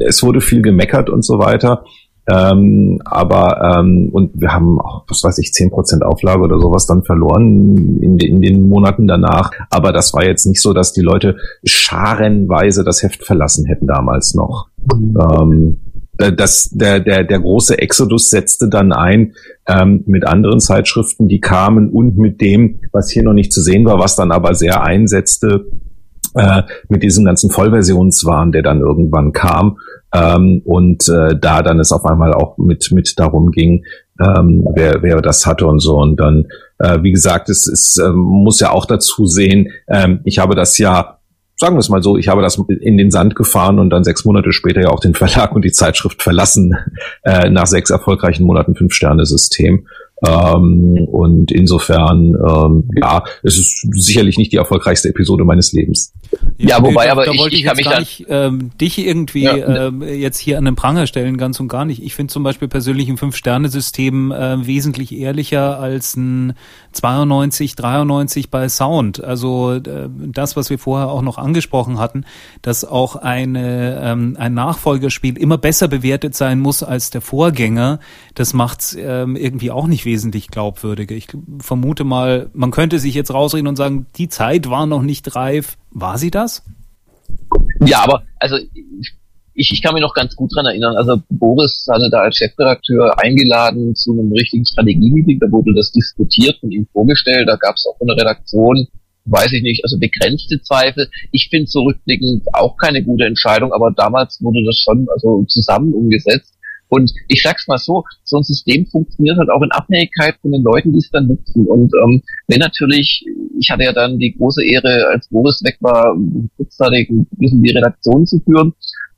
es wurde viel gemeckert und so weiter. Ähm, aber ähm, und wir haben auch, was weiß ich, zehn Prozent Auflage oder sowas dann verloren in, in den Monaten danach. Aber das war jetzt nicht so, dass die Leute scharenweise das Heft verlassen hätten damals noch. Ähm, das, der, der, der große Exodus setzte dann ein ähm, mit anderen Zeitschriften, die kamen und mit dem, was hier noch nicht zu sehen war, was dann aber sehr einsetzte, äh, mit diesem ganzen Vollversionswahn, der dann irgendwann kam. Ähm, und äh, da dann es auf einmal auch mit, mit darum ging, ähm, wer, wer das hatte und so. Und dann, äh, wie gesagt, es, es äh, muss ja auch dazu sehen, ähm, ich habe das ja, sagen wir es mal so, ich habe das in den Sand gefahren und dann sechs Monate später ja auch den Verlag und die Zeitschrift verlassen, <laughs> äh, nach sechs erfolgreichen Monaten Fünf-Sterne-System. Ähm, und insofern, ähm, ja, es ist sicherlich nicht die erfolgreichste Episode meines Lebens. Ja, ja wobei, da, aber da ich, wollte ich, ich jetzt gar nicht ähm, dich irgendwie ja. ähm, jetzt hier an den Pranger stellen, ganz und gar nicht. Ich finde zum Beispiel persönlich ein Fünf-Sterne-System äh, wesentlich ehrlicher als ein 92, 93 bei Sound. Also äh, das, was wir vorher auch noch angesprochen hatten, dass auch eine, ähm, ein Nachfolgerspiel immer besser bewertet sein muss als der Vorgänger, das macht's ähm, irgendwie auch nicht wesentlich glaubwürdiger. Ich vermute mal, man könnte sich jetzt rausreden und sagen, die Zeit war noch nicht reif. War sie das? Ja, aber also ich, ich kann mich noch ganz gut dran erinnern. Also Boris hatte da als Chefredakteur eingeladen zu einem richtigen Strategie-Meeting. Da wurde das diskutiert und ihm vorgestellt. Da gab es auch von der Redaktion, weiß ich nicht, also begrenzte Zweifel. Ich finde zurückblickend auch keine gute Entscheidung, aber damals wurde das schon also zusammen umgesetzt. Und ich sag's mal so, so ein System funktioniert halt auch in Abhängigkeit von den Leuten, die es dann nutzen. Und ähm, wenn natürlich, ich hatte ja dann die große Ehre, als Boris weg war, kurzzeitig ein bisschen die Redaktion zu führen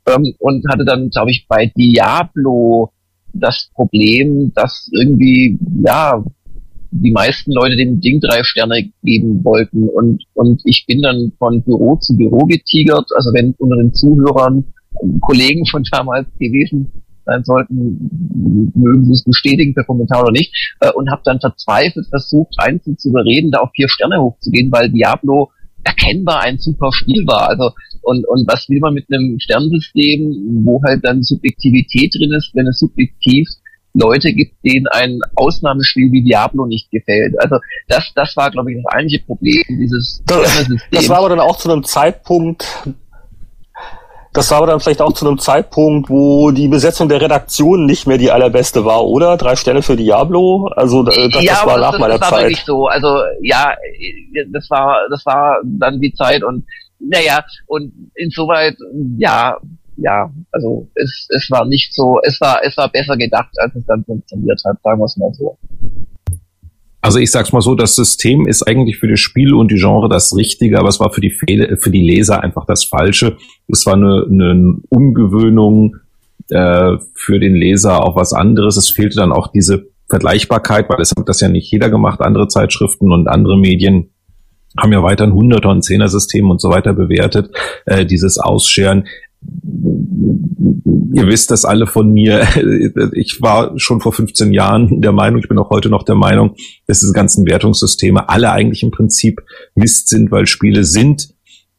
ähm, und hatte dann, glaube ich, bei Diablo das Problem, dass irgendwie, ja, die meisten Leute dem Ding drei Sterne geben wollten und, und ich bin dann von Büro zu Büro getigert, also wenn unter den Zuhörern Kollegen von damals gewesen sein sollten, mögen sie es bestätigen per Kommentar oder nicht, äh, und habe dann verzweifelt versucht, Einzel zu überreden, da auf vier Sterne hochzugehen, weil Diablo erkennbar ein super Spiel war. Also und, und was will man mit einem Sternsystem, wo halt dann Subjektivität drin ist, wenn es subjektiv Leute gibt, denen ein Ausnahmespiel wie Diablo nicht gefällt. Also das, das war, glaube ich, das eigentliche Problem dieses das, das war aber dann auch zu einem Zeitpunkt, das war aber dann vielleicht auch zu einem Zeitpunkt, wo die Besetzung der Redaktion nicht mehr die allerbeste war, oder? Drei Sterne für Diablo? Also das, ja, das war nach das, meiner das war Zeit. Wirklich so. Also ja, das war das war dann die Zeit und naja, und insoweit, ja, ja, also es, es war nicht so, es war, es war besser gedacht, als es dann funktioniert hat, sagen wir es mal so. Also ich sag's mal so, das System ist eigentlich für das Spiel und die Genre das Richtige, aber es war für die Fehl für die Leser einfach das Falsche. Es war eine, eine Umgewöhnung äh, für den Leser auf was anderes. Es fehlte dann auch diese Vergleichbarkeit, weil es hat das ja nicht jeder gemacht. Andere Zeitschriften und andere Medien haben ja weiter ein Hunderter- und Zehner-System und so weiter bewertet. Äh, dieses Ausscheren ihr wisst das alle von mir. <laughs> Ich war schon vor 15 Jahren der Meinung, ich bin auch heute noch der Meinung, dass diese ganzen Wertungssysteme alle eigentlich im Prinzip Mist sind, weil Spiele sind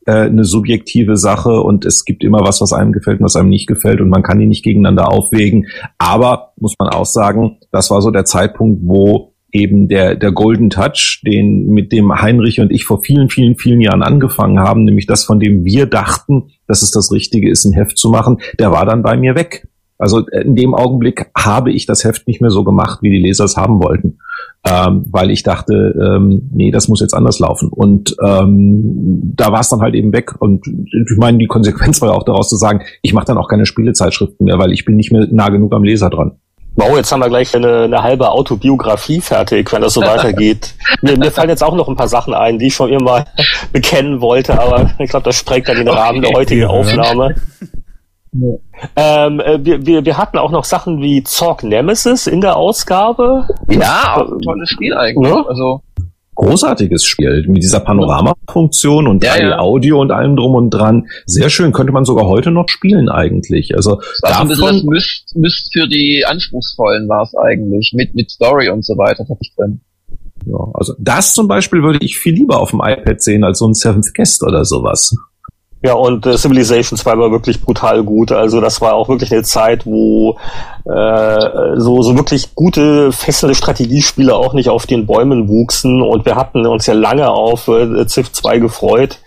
äh, eine subjektive Sache und es gibt immer was, was einem gefällt und was einem nicht gefällt und man kann die nicht gegeneinander aufwägen. Aber muss man auch sagen, das war so der Zeitpunkt, wo eben der, der Golden Touch, den, mit dem Heinrich und ich vor vielen, vielen, vielen Jahren angefangen haben, nämlich das, von dem wir dachten, dass es das Richtige ist, ein Heft zu machen, der war dann bei mir weg. Also äh, in dem Augenblick habe ich das Heft nicht mehr so gemacht, wie die Leser es haben wollten, ähm, weil ich dachte, ähm, nee, das muss jetzt anders laufen. Und ähm, da war es dann halt eben weg. Und ich meine, die Konsequenz war ja auch daraus zu sagen, ich mache dann auch keine Spielezeitschriften mehr, weil ich bin nicht mehr nah genug am Leser dran. Wow, jetzt haben wir gleich eine, eine halbe Autobiografie fertig, wenn das so <laughs> weitergeht. mir, mir fallen jetzt auch noch ein paar Sachen ein, die ich schon immer <laughs> bekennen wollte, aber ich glaube, das sprengt dann den okay, Rahmen der heutigen ja. Aufnahme. Ja. Ähm, äh, wir, wir, wir hatten auch noch Sachen wie Zorg Nemesis in der Ausgabe. Ja, auch ein tolles Spiel eigentlich. Ja? Also großartiges Spiel mit dieser Panorama-Funktion und ja, ja. Audio und allem drum und dran. Sehr schön, könnte man sogar heute noch spielen eigentlich. Also das davon, das Myst, Myst für die Anspruchsvollen war es eigentlich, mit, mit Story und so weiter hatte ich drin. Ja, also das zum Beispiel würde ich viel lieber auf dem iPad sehen als so ein Seventh Guest oder sowas. Ja, und äh, Civilization 2 war wirklich brutal gut. Also das war auch wirklich eine Zeit, wo äh, so, so wirklich gute, fesselnde Strategiespiele auch nicht auf den Bäumen wuchsen. Und wir hatten uns ja lange auf äh, Civ 2 gefreut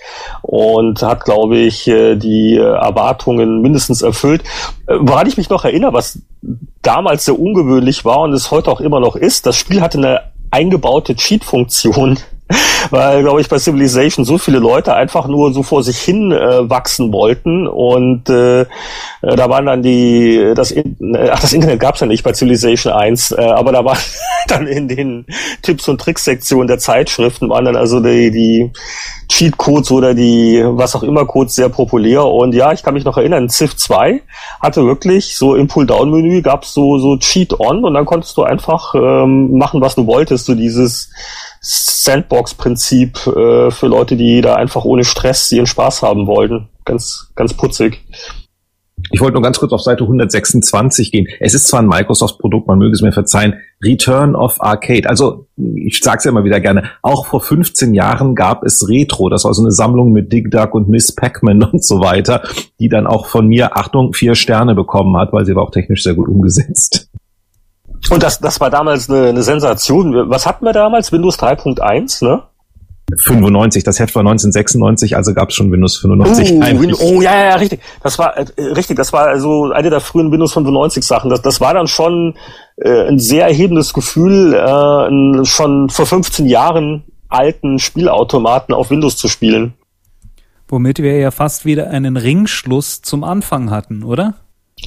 und hat, glaube ich, äh, die Erwartungen mindestens erfüllt. Äh, woran ich mich noch erinnere, was damals sehr ungewöhnlich war und es heute auch immer noch ist, das Spiel hatte eine eingebaute Cheat-Funktion weil, glaube ich, bei Civilization so viele Leute einfach nur so vor sich hin äh, wachsen wollten und äh, äh da waren dann die, das, äh, ach, das Internet gab's ja nicht bei Civilization 1, äh, aber da war <laughs> dann in den Tipps und Tricks-Sektionen der Zeitschriften waren dann also die, die Cheat-Codes oder die was auch immer Codes sehr populär und ja, ich kann mich noch erinnern, Civ 2 hatte wirklich so im Pull-Down-Menü gab's so, so Cheat-On und dann konntest du einfach ähm, machen, was du wolltest, so dieses Sandbox-Prinzip äh, für Leute, die da einfach ohne Stress ihren Spaß haben wollten. Ganz, ganz putzig. Ich wollte nur ganz kurz auf Seite 126 gehen. Es ist zwar ein Microsoft-Produkt, man möge es mir verzeihen, Return of Arcade. Also ich sage es ja immer wieder gerne, auch vor 15 Jahren gab es Retro. Das war so eine Sammlung mit Dig Dug und Miss Pac-Man <laughs> und so weiter, die dann auch von mir, Achtung, vier Sterne bekommen hat, weil sie war auch technisch sehr gut umgesetzt. Und das, das war damals eine, eine Sensation. Was hatten wir damals? Windows 3.1, ne? 95, das Heft war 1996, also gab es schon Windows 95. Oh, Win oh, ja, ja, richtig. Das war äh, richtig, das war also eine der frühen Windows 95 Sachen. Das, das war dann schon äh, ein sehr erhebendes Gefühl, äh, schon vor 15 Jahren alten Spielautomaten auf Windows zu spielen. Womit wir ja fast wieder einen Ringschluss zum Anfang hatten, oder?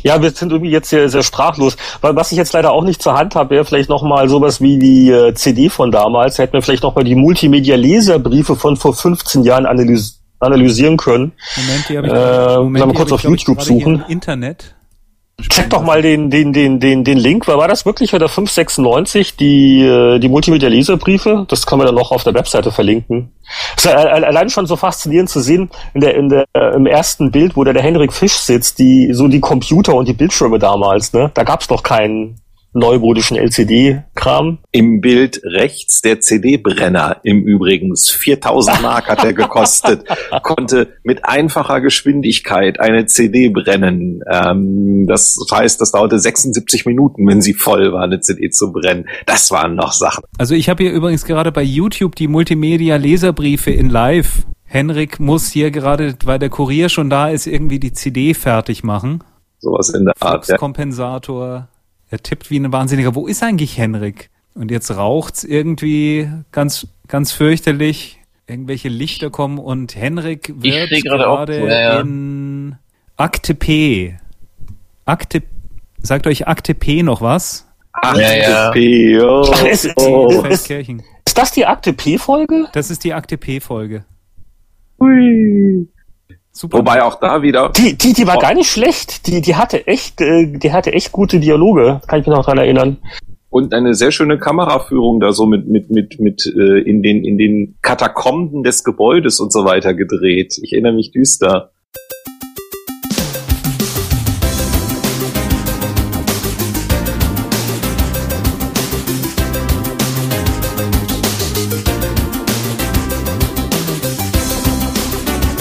Ja, wir sind irgendwie jetzt sehr, sehr sprachlos. Weil was ich jetzt leider auch nicht zur Hand habe, wäre vielleicht nochmal sowas wie die äh, CD von damals. Hätten wir vielleicht nochmal die Multimedia-Leserbriefe von vor 15 Jahren analys analysieren können. Moment, die habe ich, äh, Moment, mal kurz auf YouTube suchen. Internet. Check doch mal den, den, den, den, den Link. War das wirklich für der 596, die, äh, die Multimedia-Leserbriefe? Das können wir dann noch auf der Webseite verlinken. Ist allein schon so faszinierend zu sehen, in der, in der, äh, im ersten Bild, wo da der Henrik Fisch sitzt, die, so die Computer und die Bildschirme damals, ne? Da gab's doch keinen, neumodischen LCD-Kram. Im Bild rechts der CD-Brenner im Übrigen. 4000 Mark hat er gekostet. <laughs> Konnte mit einfacher Geschwindigkeit eine CD brennen. Ähm, das heißt, das dauerte 76 Minuten, wenn sie voll war, eine CD zu brennen. Das waren noch Sachen. Also ich habe hier übrigens gerade bei YouTube die Multimedia-Leserbriefe in Live. Henrik muss hier gerade, weil der Kurier schon da ist, irgendwie die CD fertig machen. Sowas in der Art. Ja. Er tippt wie ein Wahnsinniger. Wo ist eigentlich Henrik? Und jetzt raucht's irgendwie ganz, ganz fürchterlich. Irgendwelche Lichter kommen und Henrik wird gerade ja, ja. in Akte P. Akte, sagt euch Akte P noch was? Akte ja, P, <laughs> oh, oh. ist, ist das die Akte P-Folge? Das ist die Akte P-Folge. Hui. Super. Wobei auch da wieder. Die, die, die war oh. gar nicht schlecht. Die, die hatte echt, äh, die hatte echt gute Dialoge. Kann ich mich noch dran erinnern. Und eine sehr schöne Kameraführung da so mit, mit, mit, mit äh, in den, in den Katakomben des Gebäudes und so weiter gedreht. Ich erinnere mich düster.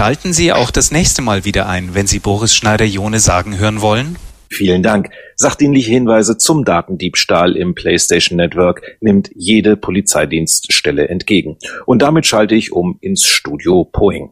Schalten Sie auch das nächste Mal wieder ein, wenn Sie Boris Schneider-Jone sagen hören wollen. Vielen Dank. Sachdienliche Hinweise zum Datendiebstahl im PlayStation Network nimmt jede Polizeidienststelle entgegen. Und damit schalte ich um ins Studio Poing.